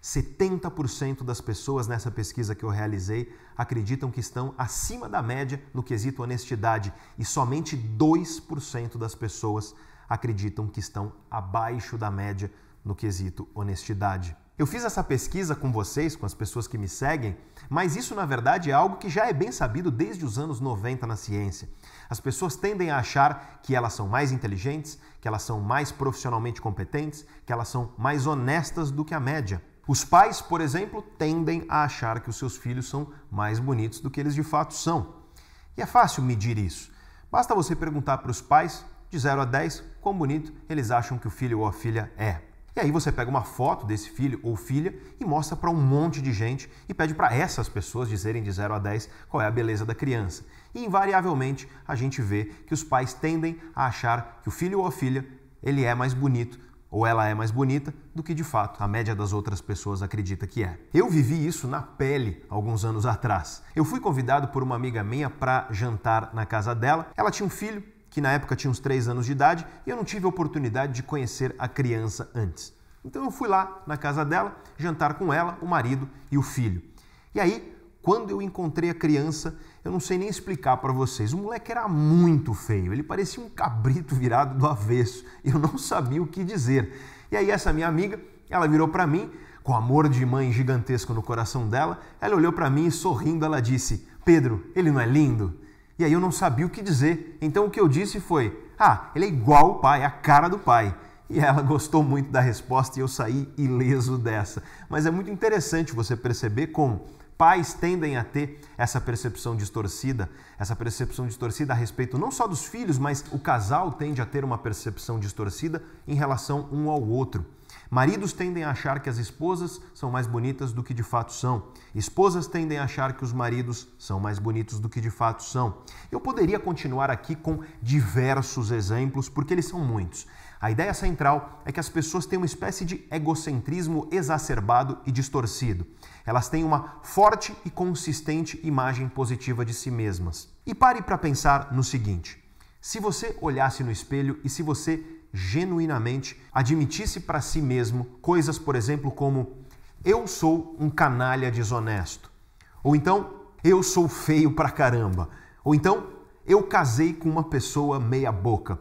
70% das pessoas nessa pesquisa que eu realizei acreditam que estão acima da média no quesito honestidade e somente 2% das pessoas acreditam que estão abaixo da média no quesito honestidade. Eu fiz essa pesquisa com vocês, com as pessoas que me seguem, mas isso na verdade é algo que já é bem sabido desde os anos 90 na ciência. As pessoas tendem a achar que elas são mais inteligentes, que elas são mais profissionalmente competentes, que elas são mais honestas do que a média. Os pais, por exemplo, tendem a achar que os seus filhos são mais bonitos do que eles de fato são. E é fácil medir isso. Basta você perguntar para os pais, de 0 a 10, quão bonito eles acham que o filho ou a filha é. E aí você pega uma foto desse filho ou filha e mostra para um monte de gente e pede para essas pessoas dizerem de 0 a 10 qual é a beleza da criança. E invariavelmente a gente vê que os pais tendem a achar que o filho ou a filha ele é mais bonito ou ela é mais bonita do que de fato a média das outras pessoas acredita que é. Eu vivi isso na pele alguns anos atrás. Eu fui convidado por uma amiga minha para jantar na casa dela. Ela tinha um filho que na época tinha uns 3 anos de idade, e eu não tive a oportunidade de conhecer a criança antes. Então eu fui lá na casa dela, jantar com ela, o marido e o filho. E aí, quando eu encontrei a criança, eu não sei nem explicar para vocês. O moleque era muito feio, ele parecia um cabrito virado do avesso. Eu não sabia o que dizer. E aí essa minha amiga, ela virou para mim, com amor de mãe gigantesco no coração dela, ela olhou para mim e sorrindo ela disse: "Pedro, ele não é lindo?" E aí eu não sabia o que dizer. Então o que eu disse foi: Ah, ele é igual o pai, é a cara do pai. E ela <laughs> gostou muito da resposta e eu saí ileso dessa. Mas é muito interessante você perceber como pais tendem a ter essa percepção distorcida, essa percepção distorcida a respeito não só dos filhos, mas o casal tende a ter uma percepção distorcida em relação um ao outro. Maridos tendem a achar que as esposas são mais bonitas do que de fato são. Esposas tendem a achar que os maridos são mais bonitos do que de fato são. Eu poderia continuar aqui com diversos exemplos, porque eles são muitos. A ideia central é que as pessoas têm uma espécie de egocentrismo exacerbado e distorcido. Elas têm uma forte e consistente imagem positiva de si mesmas. E pare para pensar no seguinte: Se você olhasse no espelho e se você genuinamente admitisse para si mesmo coisas, por exemplo, como eu sou um canalha desonesto, ou então eu sou feio pra caramba, ou então eu casei com uma pessoa meia boca.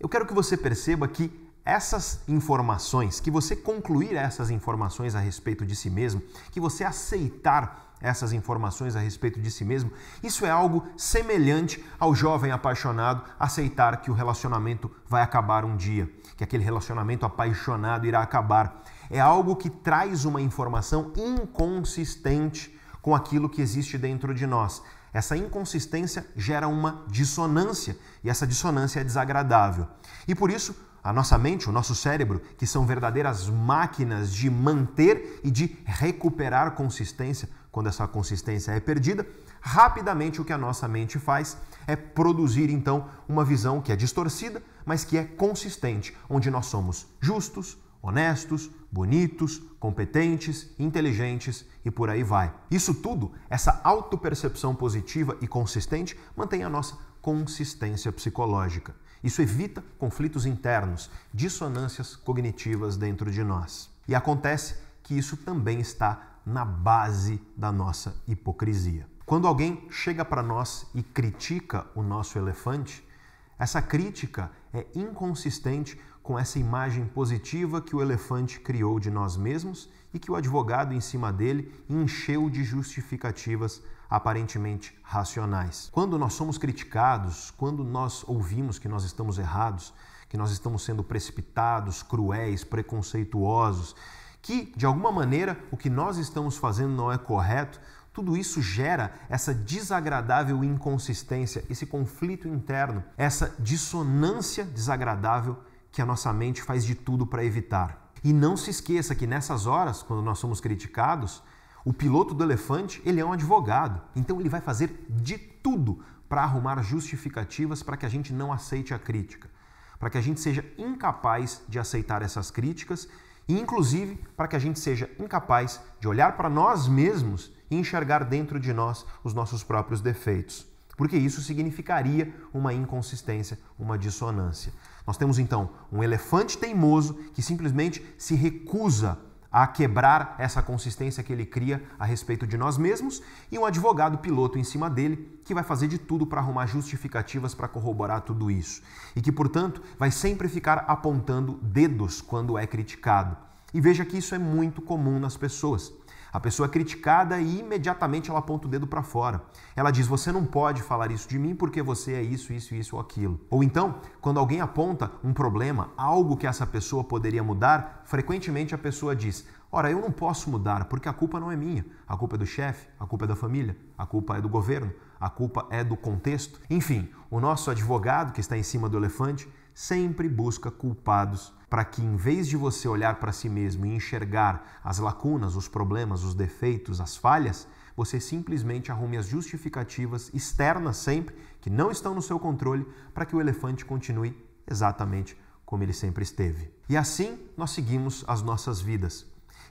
Eu quero que você perceba que essas informações, que você concluir essas informações a respeito de si mesmo, que você aceitar essas informações a respeito de si mesmo, isso é algo semelhante ao jovem apaixonado aceitar que o relacionamento vai acabar um dia, que aquele relacionamento apaixonado irá acabar. É algo que traz uma informação inconsistente com aquilo que existe dentro de nós. Essa inconsistência gera uma dissonância e essa dissonância é desagradável. E por isso, a nossa mente, o nosso cérebro, que são verdadeiras máquinas de manter e de recuperar consistência quando essa consistência é perdida, rapidamente o que a nossa mente faz é produzir então uma visão que é distorcida, mas que é consistente, onde nós somos justos, honestos, bonitos, competentes, inteligentes e por aí vai. Isso tudo, essa autopercepção positiva e consistente, mantém a nossa consistência psicológica. Isso evita conflitos internos, dissonâncias cognitivas dentro de nós. E acontece que isso também está na base da nossa hipocrisia. Quando alguém chega para nós e critica o nosso elefante, essa crítica é inconsistente com essa imagem positiva que o elefante criou de nós mesmos e que o advogado em cima dele encheu de justificativas aparentemente racionais. Quando nós somos criticados, quando nós ouvimos que nós estamos errados, que nós estamos sendo precipitados, cruéis, preconceituosos, que de alguma maneira o que nós estamos fazendo não é correto, tudo isso gera essa desagradável inconsistência, esse conflito interno, essa dissonância desagradável que a nossa mente faz de tudo para evitar. E não se esqueça que nessas horas, quando nós somos criticados, o piloto do elefante, ele é um advogado, então ele vai fazer de tudo para arrumar justificativas para que a gente não aceite a crítica, para que a gente seja incapaz de aceitar essas críticas inclusive para que a gente seja incapaz de olhar para nós mesmos e enxergar dentro de nós os nossos próprios defeitos. Porque isso significaria uma inconsistência, uma dissonância. Nós temos então um elefante teimoso que simplesmente se recusa a quebrar essa consistência que ele cria a respeito de nós mesmos e um advogado piloto em cima dele que vai fazer de tudo para arrumar justificativas para corroborar tudo isso e que, portanto, vai sempre ficar apontando dedos quando é criticado. E veja que isso é muito comum nas pessoas. A pessoa é criticada e imediatamente ela aponta o dedo para fora. Ela diz: Você não pode falar isso de mim porque você é isso, isso, isso ou aquilo. Ou então, quando alguém aponta um problema, algo que essa pessoa poderia mudar, frequentemente a pessoa diz: Ora, eu não posso mudar porque a culpa não é minha. A culpa é do chefe, a culpa é da família, a culpa é do governo, a culpa é do contexto. Enfim, o nosso advogado que está em cima do elefante sempre busca culpados para que, em vez de você olhar para si mesmo e enxergar as lacunas, os problemas, os defeitos, as falhas, você simplesmente arrume as justificativas externas sempre, que não estão no seu controle, para que o elefante continue exatamente como ele sempre esteve. E assim nós seguimos as nossas vidas,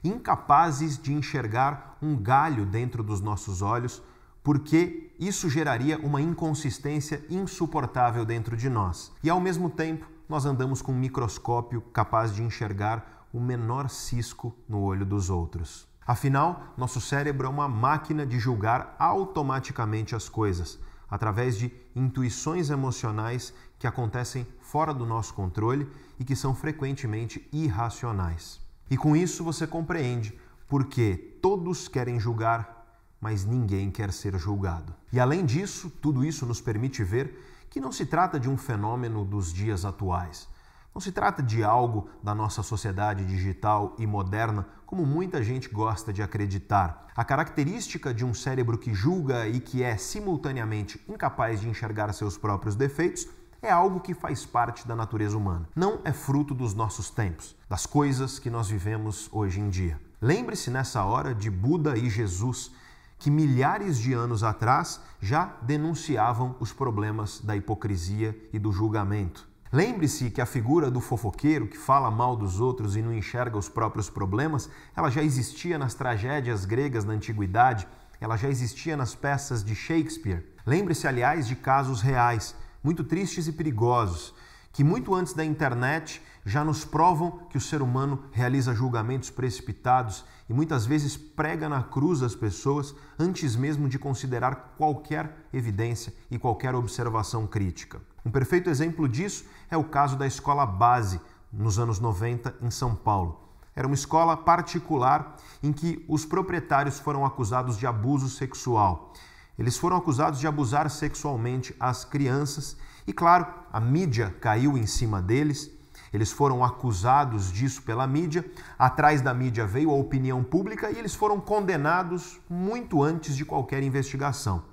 incapazes de enxergar um galho dentro dos nossos olhos, porque isso geraria uma inconsistência insuportável dentro de nós. E ao mesmo tempo, nós andamos com um microscópio capaz de enxergar o menor cisco no olho dos outros. Afinal, nosso cérebro é uma máquina de julgar automaticamente as coisas, através de intuições emocionais que acontecem fora do nosso controle e que são frequentemente irracionais. E com isso você compreende porque todos querem julgar, mas ninguém quer ser julgado. E além disso, tudo isso nos permite ver que não se trata de um fenômeno dos dias atuais. Não se trata de algo da nossa sociedade digital e moderna, como muita gente gosta de acreditar. A característica de um cérebro que julga e que é simultaneamente incapaz de enxergar seus próprios defeitos é algo que faz parte da natureza humana. Não é fruto dos nossos tempos, das coisas que nós vivemos hoje em dia. Lembre-se nessa hora de Buda e Jesus, que milhares de anos atrás já denunciavam os problemas da hipocrisia e do julgamento. Lembre-se que a figura do fofoqueiro que fala mal dos outros e não enxerga os próprios problemas, ela já existia nas tragédias gregas da antiguidade, ela já existia nas peças de Shakespeare. Lembre-se, aliás, de casos reais muito tristes e perigosos, que muito antes da internet já nos provam que o ser humano realiza julgamentos precipitados e muitas vezes prega na cruz as pessoas antes mesmo de considerar qualquer evidência e qualquer observação crítica. Um perfeito exemplo disso é o caso da escola base nos anos 90 em São Paulo. Era uma escola particular em que os proprietários foram acusados de abuso sexual. Eles foram acusados de abusar sexualmente as crianças e, claro, a mídia caiu em cima deles. Eles foram acusados disso pela mídia. Atrás da mídia veio a opinião pública e eles foram condenados muito antes de qualquer investigação.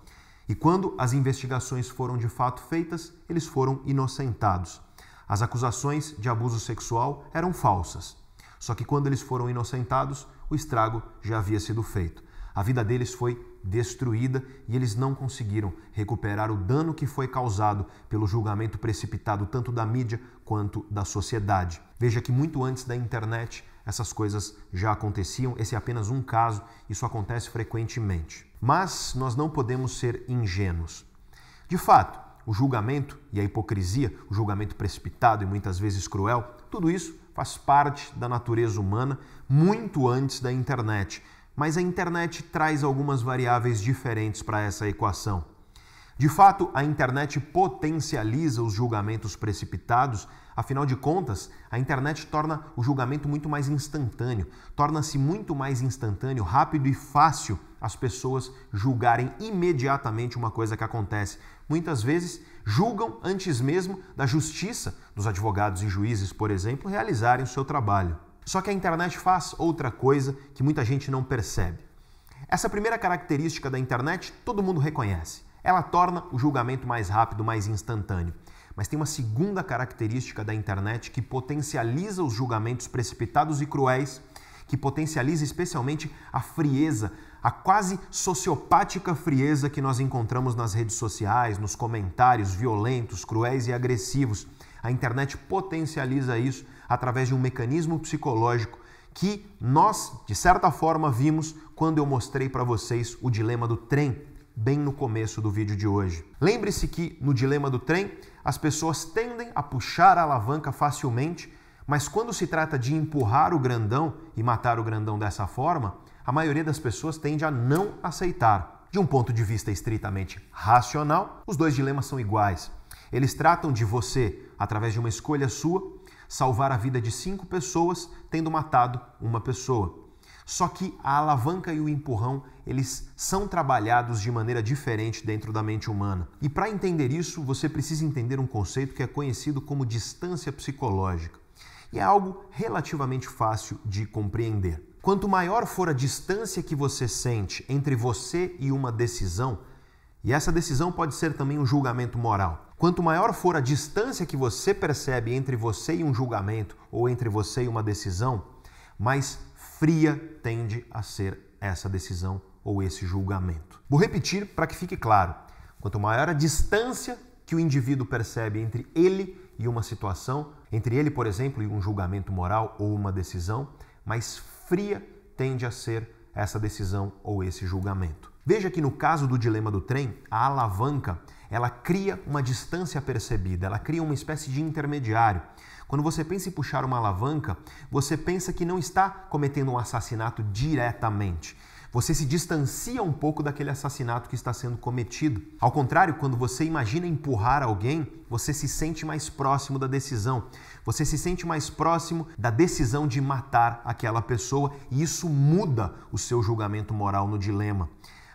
E quando as investigações foram de fato feitas, eles foram inocentados. As acusações de abuso sexual eram falsas. Só que quando eles foram inocentados, o estrago já havia sido feito. A vida deles foi destruída e eles não conseguiram recuperar o dano que foi causado pelo julgamento precipitado tanto da mídia quanto da sociedade. Veja que muito antes da internet essas coisas já aconteciam, esse é apenas um caso, isso acontece frequentemente. Mas nós não podemos ser ingênuos. De fato, o julgamento e a hipocrisia, o julgamento precipitado e muitas vezes cruel, tudo isso faz parte da natureza humana muito antes da internet. Mas a internet traz algumas variáveis diferentes para essa equação. De fato, a internet potencializa os julgamentos precipitados, afinal de contas, a internet torna o julgamento muito mais instantâneo, torna-se muito mais instantâneo, rápido e fácil as pessoas julgarem imediatamente uma coisa que acontece. Muitas vezes julgam antes mesmo da justiça, dos advogados e juízes, por exemplo, realizarem o seu trabalho. Só que a internet faz outra coisa que muita gente não percebe. Essa primeira característica da internet todo mundo reconhece. Ela torna o julgamento mais rápido, mais instantâneo. Mas tem uma segunda característica da internet que potencializa os julgamentos precipitados e cruéis, que potencializa especialmente a frieza, a quase sociopática frieza que nós encontramos nas redes sociais, nos comentários violentos, cruéis e agressivos. A internet potencializa isso através de um mecanismo psicológico que nós, de certa forma, vimos quando eu mostrei para vocês o dilema do trem, bem no começo do vídeo de hoje. Lembre-se que no dilema do trem, as pessoas tendem a puxar a alavanca facilmente, mas quando se trata de empurrar o grandão e matar o grandão dessa forma, a maioria das pessoas tende a não aceitar. De um ponto de vista estritamente racional, os dois dilemas são iguais. Eles tratam de você, através de uma escolha sua, salvar a vida de cinco pessoas tendo matado uma pessoa. Só que a alavanca e o empurrão, eles são trabalhados de maneira diferente dentro da mente humana. E para entender isso, você precisa entender um conceito que é conhecido como distância psicológica. E é algo relativamente fácil de compreender. Quanto maior for a distância que você sente entre você e uma decisão, e essa decisão pode ser também um julgamento moral. Quanto maior for a distância que você percebe entre você e um julgamento ou entre você e uma decisão, mais fria tende a ser essa decisão ou esse julgamento. Vou repetir para que fique claro: quanto maior a distância que o indivíduo percebe entre ele e uma situação, entre ele, por exemplo, e um julgamento moral ou uma decisão, mais fria tende a ser essa decisão ou esse julgamento. Veja que no caso do dilema do trem, a alavanca, ela cria uma distância percebida, ela cria uma espécie de intermediário. Quando você pensa em puxar uma alavanca, você pensa que não está cometendo um assassinato diretamente. Você se distancia um pouco daquele assassinato que está sendo cometido. Ao contrário, quando você imagina empurrar alguém, você se sente mais próximo da decisão. Você se sente mais próximo da decisão de matar aquela pessoa e isso muda o seu julgamento moral no dilema.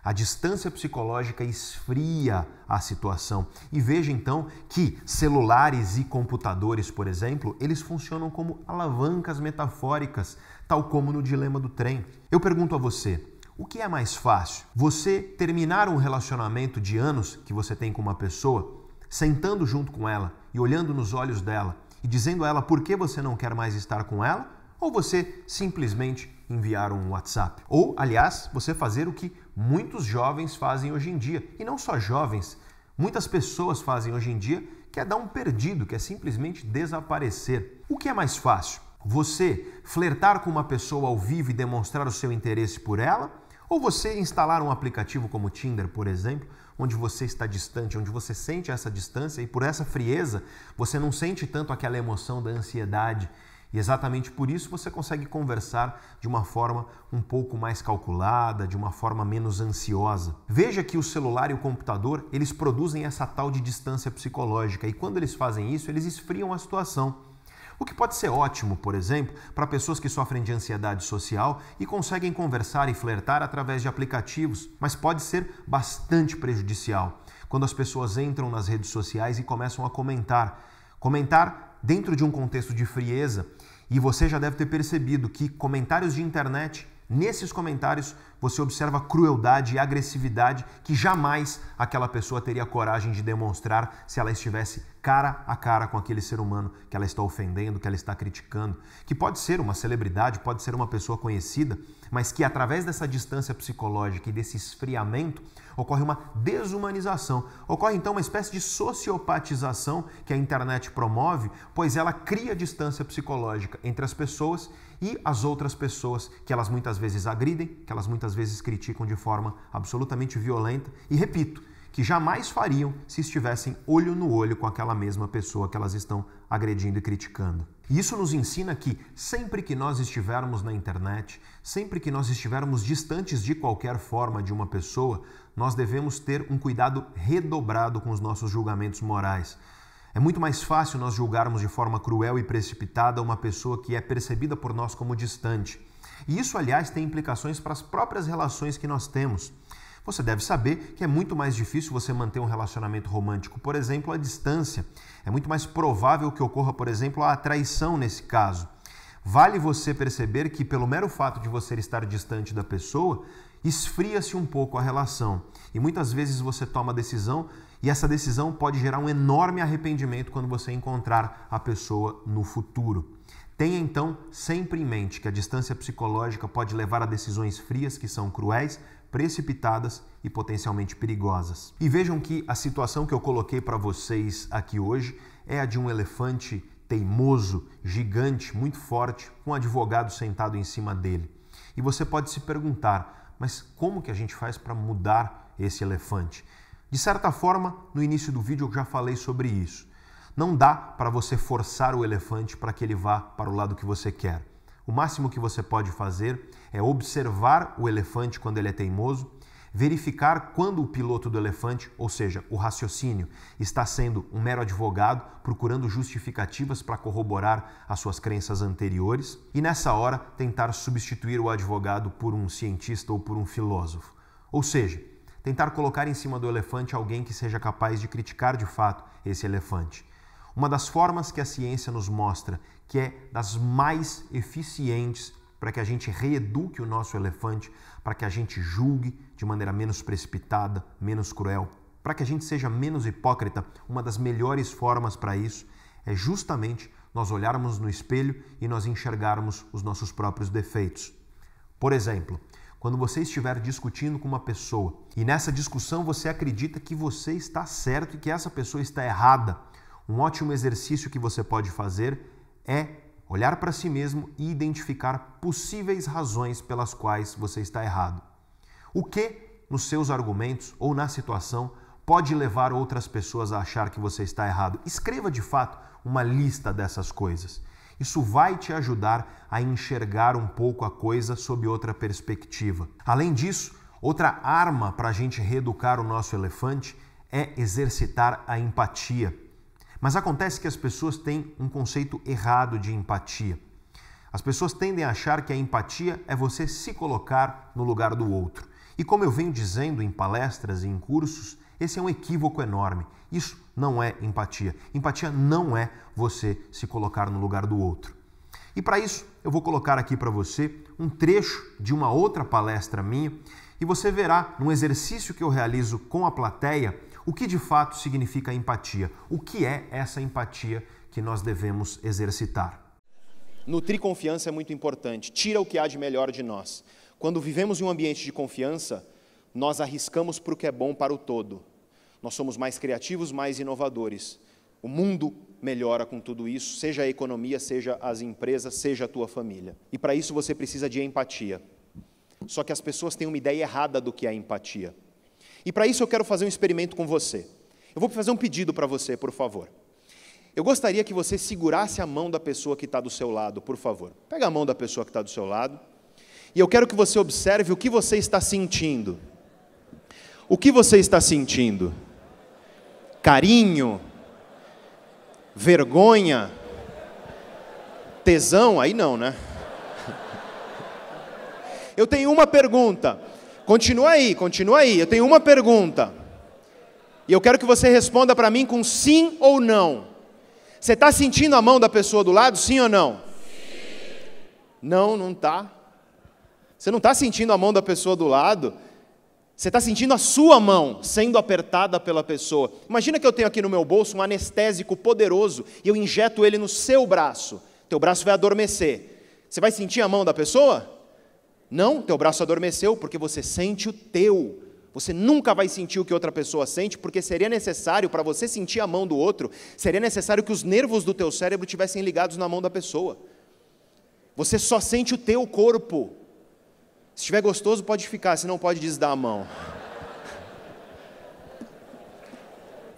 A distância psicológica esfria a situação. E veja então que celulares e computadores, por exemplo, eles funcionam como alavancas metafóricas, tal como no dilema do trem. Eu pergunto a você, o que é mais fácil? Você terminar um relacionamento de anos que você tem com uma pessoa, sentando junto com ela e olhando nos olhos dela e dizendo a ela por que você não quer mais estar com ela? Ou você simplesmente enviar um WhatsApp? Ou, aliás, você fazer o que muitos jovens fazem hoje em dia. E não só jovens, muitas pessoas fazem hoje em dia, que é dar um perdido, que é simplesmente desaparecer. O que é mais fácil? Você flertar com uma pessoa ao vivo e demonstrar o seu interesse por ela? Ou você instalar um aplicativo como Tinder, por exemplo, onde você está distante, onde você sente essa distância e por essa frieza você não sente tanto aquela emoção da ansiedade. E exatamente por isso você consegue conversar de uma forma um pouco mais calculada, de uma forma menos ansiosa. Veja que o celular e o computador, eles produzem essa tal de distância psicológica e quando eles fazem isso, eles esfriam a situação. O que pode ser ótimo, por exemplo, para pessoas que sofrem de ansiedade social e conseguem conversar e flertar através de aplicativos, mas pode ser bastante prejudicial quando as pessoas entram nas redes sociais e começam a comentar. Comentar dentro de um contexto de frieza, e você já deve ter percebido que comentários de internet Nesses comentários você observa crueldade e agressividade que jamais aquela pessoa teria coragem de demonstrar se ela estivesse cara a cara com aquele ser humano que ela está ofendendo, que ela está criticando, que pode ser uma celebridade, pode ser uma pessoa conhecida, mas que através dessa distância psicológica e desse esfriamento ocorre uma desumanização, ocorre então uma espécie de sociopatização que a internet promove, pois ela cria distância psicológica entre as pessoas e as outras pessoas que elas muitas vezes agridem, que elas muitas vezes criticam de forma absolutamente violenta e repito, que jamais fariam se estivessem olho no olho com aquela mesma pessoa que elas estão agredindo e criticando. Isso nos ensina que sempre que nós estivermos na internet, sempre que nós estivermos distantes de qualquer forma de uma pessoa, nós devemos ter um cuidado redobrado com os nossos julgamentos morais. É muito mais fácil nós julgarmos de forma cruel e precipitada uma pessoa que é percebida por nós como distante. E isso, aliás, tem implicações para as próprias relações que nós temos. Você deve saber que é muito mais difícil você manter um relacionamento romântico, por exemplo, à distância. É muito mais provável que ocorra, por exemplo, a traição nesse caso. Vale você perceber que, pelo mero fato de você estar distante da pessoa, esfria-se um pouco a relação. E muitas vezes você toma a decisão e essa decisão pode gerar um enorme arrependimento quando você encontrar a pessoa no futuro. Tenha então sempre em mente que a distância psicológica pode levar a decisões frias que são cruéis, precipitadas e potencialmente perigosas. E vejam que a situação que eu coloquei para vocês aqui hoje é a de um elefante teimoso, gigante, muito forte, com um advogado sentado em cima dele. E você pode se perguntar, mas como que a gente faz para mudar esse elefante? De certa forma, no início do vídeo eu já falei sobre isso. Não dá para você forçar o elefante para que ele vá para o lado que você quer. O máximo que você pode fazer é observar o elefante quando ele é teimoso, verificar quando o piloto do elefante, ou seja, o raciocínio, está sendo um mero advogado procurando justificativas para corroborar as suas crenças anteriores, e nessa hora tentar substituir o advogado por um cientista ou por um filósofo. Ou seja, tentar colocar em cima do elefante alguém que seja capaz de criticar de fato esse elefante. Uma das formas que a ciência nos mostra que é das mais eficientes para que a gente reeduque o nosso elefante, para que a gente julgue de maneira menos precipitada, menos cruel, para que a gente seja menos hipócrita, uma das melhores formas para isso é justamente nós olharmos no espelho e nós enxergarmos os nossos próprios defeitos. Por exemplo, quando você estiver discutindo com uma pessoa e nessa discussão você acredita que você está certo e que essa pessoa está errada, um ótimo exercício que você pode fazer é olhar para si mesmo e identificar possíveis razões pelas quais você está errado. O que nos seus argumentos ou na situação pode levar outras pessoas a achar que você está errado? Escreva de fato uma lista dessas coisas. Isso vai te ajudar a enxergar um pouco a coisa sob outra perspectiva. Além disso, outra arma para a gente reeducar o nosso elefante é exercitar a empatia. Mas acontece que as pessoas têm um conceito errado de empatia. As pessoas tendem a achar que a empatia é você se colocar no lugar do outro. E como eu venho dizendo em palestras e em cursos, esse é um equívoco enorme. Isso não é empatia. Empatia não é você se colocar no lugar do outro. E para isso, eu vou colocar aqui para você um trecho de uma outra palestra minha e você verá num exercício que eu realizo com a plateia o que de fato significa empatia, o que é essa empatia que nós devemos exercitar. Nutrir confiança é muito importante, tira o que há de melhor de nós. Quando vivemos em um ambiente de confiança, nós arriscamos para o que é bom para o todo. Nós somos mais criativos, mais inovadores. O mundo melhora com tudo isso, seja a economia, seja as empresas, seja a tua família. E para isso você precisa de empatia. Só que as pessoas têm uma ideia errada do que é empatia. E para isso eu quero fazer um experimento com você. Eu vou fazer um pedido para você, por favor. Eu gostaria que você segurasse a mão da pessoa que está do seu lado, por favor. Pega a mão da pessoa que está do seu lado. E eu quero que você observe o que você está sentindo. O que você está sentindo? Carinho? Vergonha? Tesão? Aí não, né? <laughs> Eu tenho uma pergunta. Continua aí, continua aí. Eu tenho uma pergunta. E eu quero que você responda para mim com sim ou não. Você está sentindo a mão da pessoa do lado, sim ou não? Sim. Não, não está. Você não está sentindo a mão da pessoa do lado. Você está sentindo a sua mão sendo apertada pela pessoa. Imagina que eu tenho aqui no meu bolso um anestésico poderoso e eu injeto ele no seu braço. Teu braço vai adormecer. Você vai sentir a mão da pessoa? Não, teu braço adormeceu porque você sente o teu. Você nunca vai sentir o que outra pessoa sente, porque seria necessário, para você sentir a mão do outro, seria necessário que os nervos do teu cérebro tivessem ligados na mão da pessoa. Você só sente o teu corpo. Se estiver gostoso, pode ficar, se não pode desdar a mão.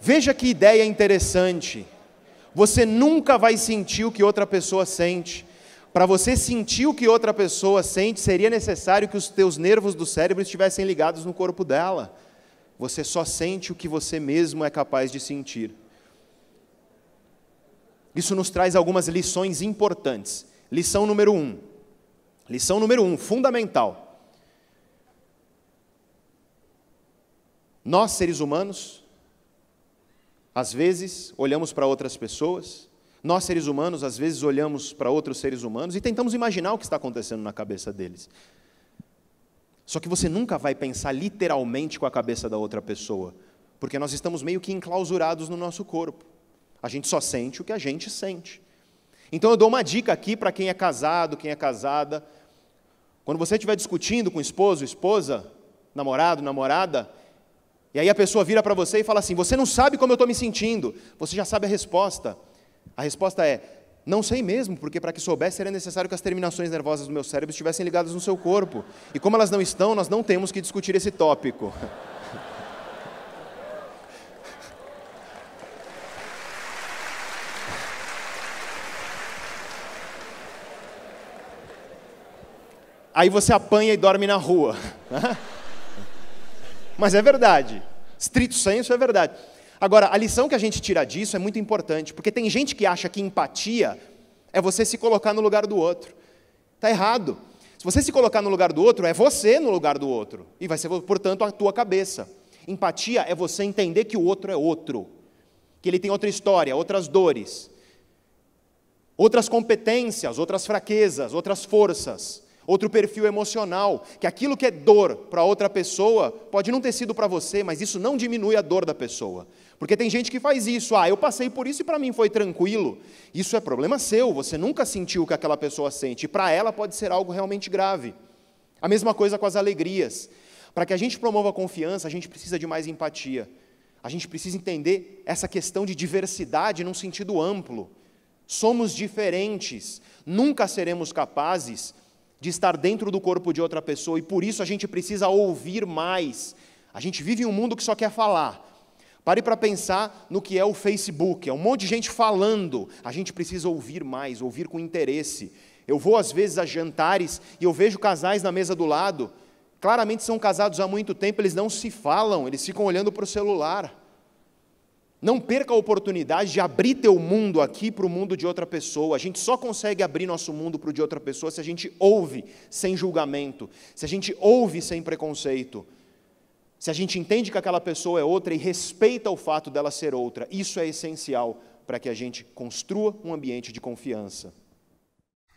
Veja que ideia interessante. Você nunca vai sentir o que outra pessoa sente. Para você sentir o que outra pessoa sente, seria necessário que os teus nervos do cérebro estivessem ligados no corpo dela. Você só sente o que você mesmo é capaz de sentir. Isso nos traz algumas lições importantes. Lição número um. Lição número um, fundamental. Nós, seres humanos, às vezes olhamos para outras pessoas nós, seres humanos, às vezes olhamos para outros seres humanos e tentamos imaginar o que está acontecendo na cabeça deles. Só que você nunca vai pensar literalmente com a cabeça da outra pessoa, porque nós estamos meio que enclausurados no nosso corpo. A gente só sente o que a gente sente. Então eu dou uma dica aqui para quem é casado, quem é casada. Quando você estiver discutindo com esposo, esposa, namorado, namorada, e aí a pessoa vira para você e fala assim: Você não sabe como eu estou me sentindo. Você já sabe a resposta. A resposta é: não sei mesmo, porque para que soubesse seria necessário que as terminações nervosas do meu cérebro estivessem ligadas no seu corpo. E como elas não estão, nós não temos que discutir esse tópico. <laughs> Aí você apanha e dorme na rua. <laughs> Mas é verdade. Estrito senso é verdade. Agora, a lição que a gente tira disso é muito importante, porque tem gente que acha que empatia é você se colocar no lugar do outro. Está errado. Se você se colocar no lugar do outro, é você no lugar do outro. E vai ser, portanto, a tua cabeça. Empatia é você entender que o outro é outro, que ele tem outra história, outras dores, outras competências, outras fraquezas, outras forças outro perfil emocional, que aquilo que é dor para outra pessoa pode não ter sido para você, mas isso não diminui a dor da pessoa. Porque tem gente que faz isso, ah, eu passei por isso e para mim foi tranquilo. Isso é problema seu, você nunca sentiu o que aquela pessoa sente, e para ela pode ser algo realmente grave. A mesma coisa com as alegrias. Para que a gente promova a confiança, a gente precisa de mais empatia. A gente precisa entender essa questão de diversidade num sentido amplo. Somos diferentes, nunca seremos capazes de estar dentro do corpo de outra pessoa e por isso a gente precisa ouvir mais. A gente vive em um mundo que só quer falar. Pare para pensar no que é o Facebook, é um monte de gente falando. A gente precisa ouvir mais, ouvir com interesse. Eu vou às vezes a jantares e eu vejo casais na mesa do lado. Claramente são casados há muito tempo, eles não se falam, eles ficam olhando para o celular. Não perca a oportunidade de abrir teu mundo aqui para o mundo de outra pessoa. A gente só consegue abrir nosso mundo para o de outra pessoa se a gente ouve sem julgamento, se a gente ouve sem preconceito, se a gente entende que aquela pessoa é outra e respeita o fato dela ser outra. Isso é essencial para que a gente construa um ambiente de confiança.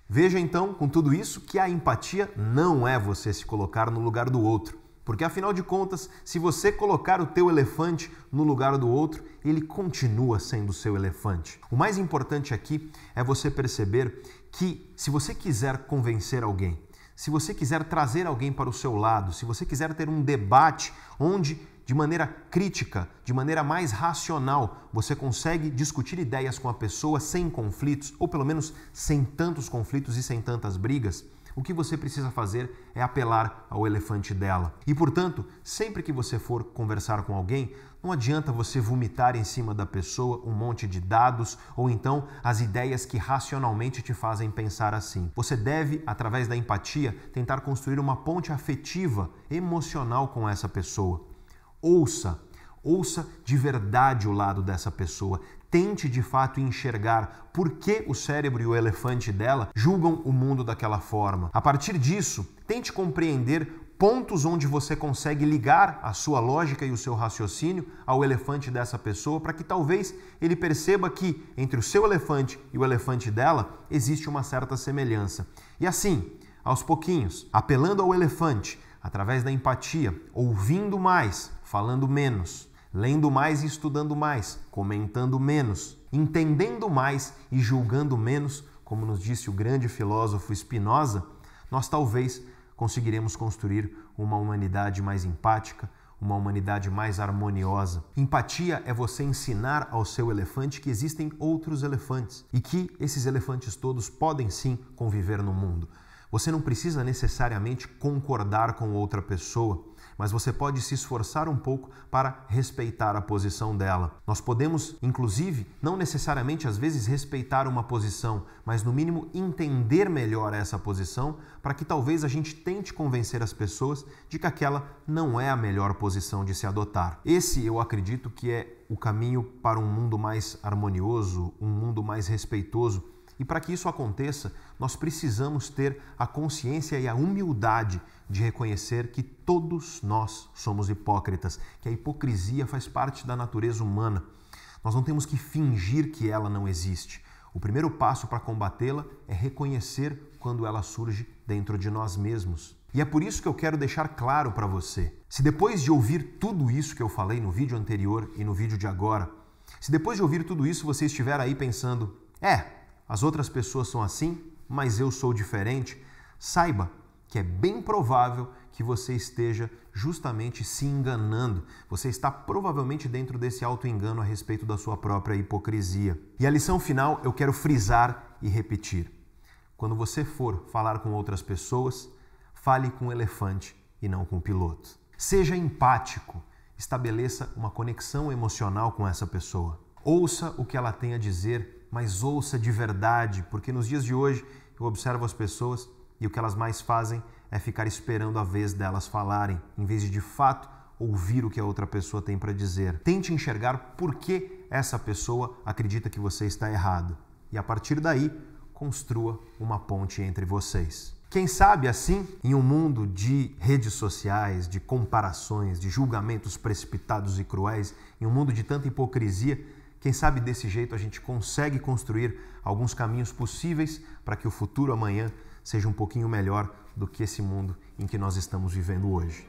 Veja então, com tudo isso, que a empatia não é você se colocar no lugar do outro. Porque afinal de contas, se você colocar o teu elefante no lugar do outro, ele continua sendo seu elefante. O mais importante aqui é você perceber que se você quiser convencer alguém, se você quiser trazer alguém para o seu lado, se você quiser ter um debate onde de maneira crítica, de maneira mais racional, você consegue discutir ideias com a pessoa sem conflitos, ou pelo menos sem tantos conflitos e sem tantas brigas, O que você precisa fazer é apelar ao elefante dela. E portanto, sempre que você for conversar com alguém, não adianta você vomitar em cima da pessoa um monte de dados ou então as ideias que racionalmente te fazem pensar assim. Você deve, através da empatia, tentar construir uma ponte afetiva, emocional com essa pessoa. Ouça, ouça de verdade o lado dessa pessoa. Tente de fato enxergar por que o cérebro e o elefante dela julgam o mundo daquela forma. A partir disso, tente compreender pontos onde você consegue ligar a sua lógica e o seu raciocínio ao elefante dessa pessoa para que talvez ele perceba que entre o seu elefante e o elefante dela existe uma certa semelhança. E assim, aos pouquinhos, apelando ao elefante através da empatia, ouvindo mais, falando menos, lendo mais e estudando mais, comentando menos, entendendo mais e julgando menos, como nos disse o grande filósofo Spinoza, nós talvez conseguiremos construir uma humanidade mais empática, uma humanidade mais harmoniosa. Empatia é você ensinar ao seu elefante que existem outros elefantes e que esses elefantes todos podem sim conviver no mundo. Você não precisa necessariamente concordar com outra pessoa, mas você pode se esforçar um pouco para respeitar a posição dela. Nós podemos, inclusive, não necessariamente às vezes respeitar uma posição, mas no mínimo entender melhor essa posição para que talvez a gente tente convencer as pessoas de que aquela não é a melhor posição de se adotar. Esse eu acredito que é o caminho para um mundo mais harmonioso, um mundo mais respeitoso. E para que isso aconteça, nós precisamos ter a consciência e a humildade de reconhecer que todos nós somos hipócritas, que a hipocrisia faz parte da natureza humana. Nós não temos que fingir que ela não existe. O primeiro passo para combatê-la é reconhecer quando ela surge dentro de nós mesmos. E é por isso que eu quero deixar claro para você: se depois de ouvir tudo isso que eu falei no vídeo anterior e no vídeo de agora, se depois de ouvir tudo isso você estiver aí pensando, é, as outras pessoas são assim, mas eu sou diferente, saiba que é bem provável que você esteja justamente se enganando. Você está provavelmente dentro desse auto-engano a respeito da sua própria hipocrisia. E a lição final eu quero frisar e repetir. Quando você for falar com outras pessoas, fale com o elefante e não com o piloto. Seja empático, estabeleça uma conexão emocional com essa pessoa. Ouça o que ela tem a dizer, mas ouça de verdade, porque nos dias de hoje eu observo as pessoas e o que elas mais fazem é ficar esperando a vez delas falarem, em vez de de fato ouvir o que a outra pessoa tem para dizer. Tente enxergar por que essa pessoa acredita que você está errado e a partir daí construa uma ponte entre vocês. Quem sabe assim, em um mundo de redes sociais, de comparações, de julgamentos precipitados e cruéis, em um mundo de tanta hipocrisia, quem sabe desse jeito a gente consegue construir alguns caminhos possíveis para que o futuro amanhã seja um pouquinho melhor do que esse mundo em que nós estamos vivendo hoje.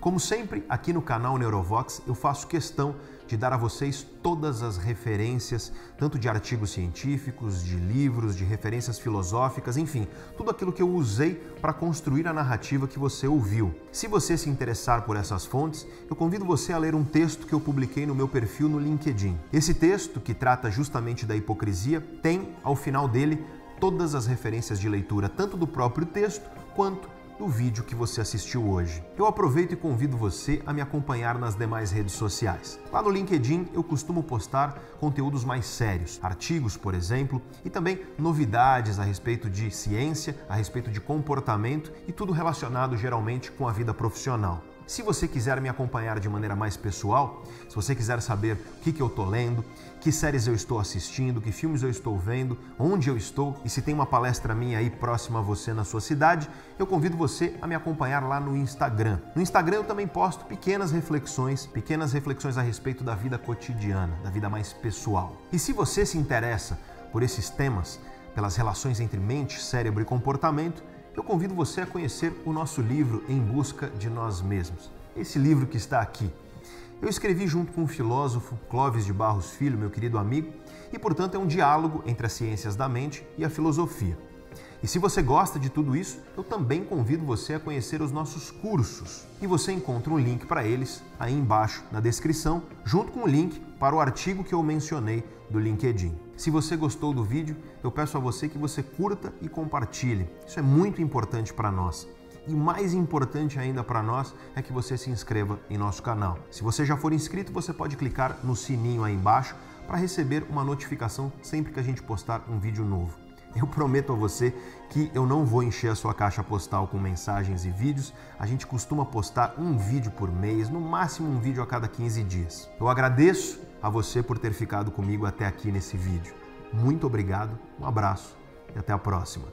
Como sempre, aqui no canal Neurovox, eu faço questão de dar a vocês todas as referências, tanto de artigos científicos, de livros, de referências filosóficas, enfim, tudo aquilo que eu usei para construir a narrativa que você ouviu. Se você se interessar por essas fontes, eu convido você a ler um texto que eu publiquei no meu perfil no LinkedIn. Esse texto, que trata justamente da hipocrisia, tem ao final dele todas as referências de leitura, tanto do próprio texto quanto do vídeo que você assistiu hoje. Eu aproveito e convido você a me acompanhar nas demais redes sociais. Lá no LinkedIn eu costumo postar conteúdos mais sérios, artigos, por exemplo, e também novidades a respeito de ciência, a respeito de comportamento e tudo relacionado geralmente com a vida profissional. Se você quiser me acompanhar de maneira mais pessoal, se você quiser saber o que, que eu estou lendo, que séries eu estou assistindo, que filmes eu estou vendo, onde eu estou e se tem uma palestra minha aí próxima a você na sua cidade, eu convido você a me acompanhar lá no Instagram. No Instagram eu também posto pequenas reflexões, pequenas reflexões a respeito da vida cotidiana, da vida mais pessoal. E se você se interessa por esses temas, pelas relações entre mente, cérebro e comportamento, eu convido você a conhecer o nosso livro Em Busca de Nós Mesmos. Esse livro que está aqui. Eu escrevi junto com o filósofo Clóvis de Barros Filho, meu querido amigo, e portanto é um diálogo entre as ciências da mente e a filosofia. E se você gosta de tudo isso, eu também convido você a conhecer os nossos cursos. E você encontra um link para eles aí embaixo na descrição, junto com o link para o artigo que eu mencionei do LinkedIn. Se você gostou do vídeo, eu peço a você que você curta e compartilhe. Isso é muito importante para nós. E mais importante ainda para nós é que você se inscreva em nosso canal. Se você já for inscrito, você pode clicar no sininho aí embaixo para receber uma notificação sempre que a gente postar um vídeo novo. Eu prometo a você que eu não vou encher a sua caixa postal com mensagens e vídeos. A gente costuma postar um vídeo por mês, no máximo um vídeo a cada 15 dias. Eu agradeço a você por ter ficado comigo até aqui nesse vídeo. Muito obrigado, um abraço e até a próxima.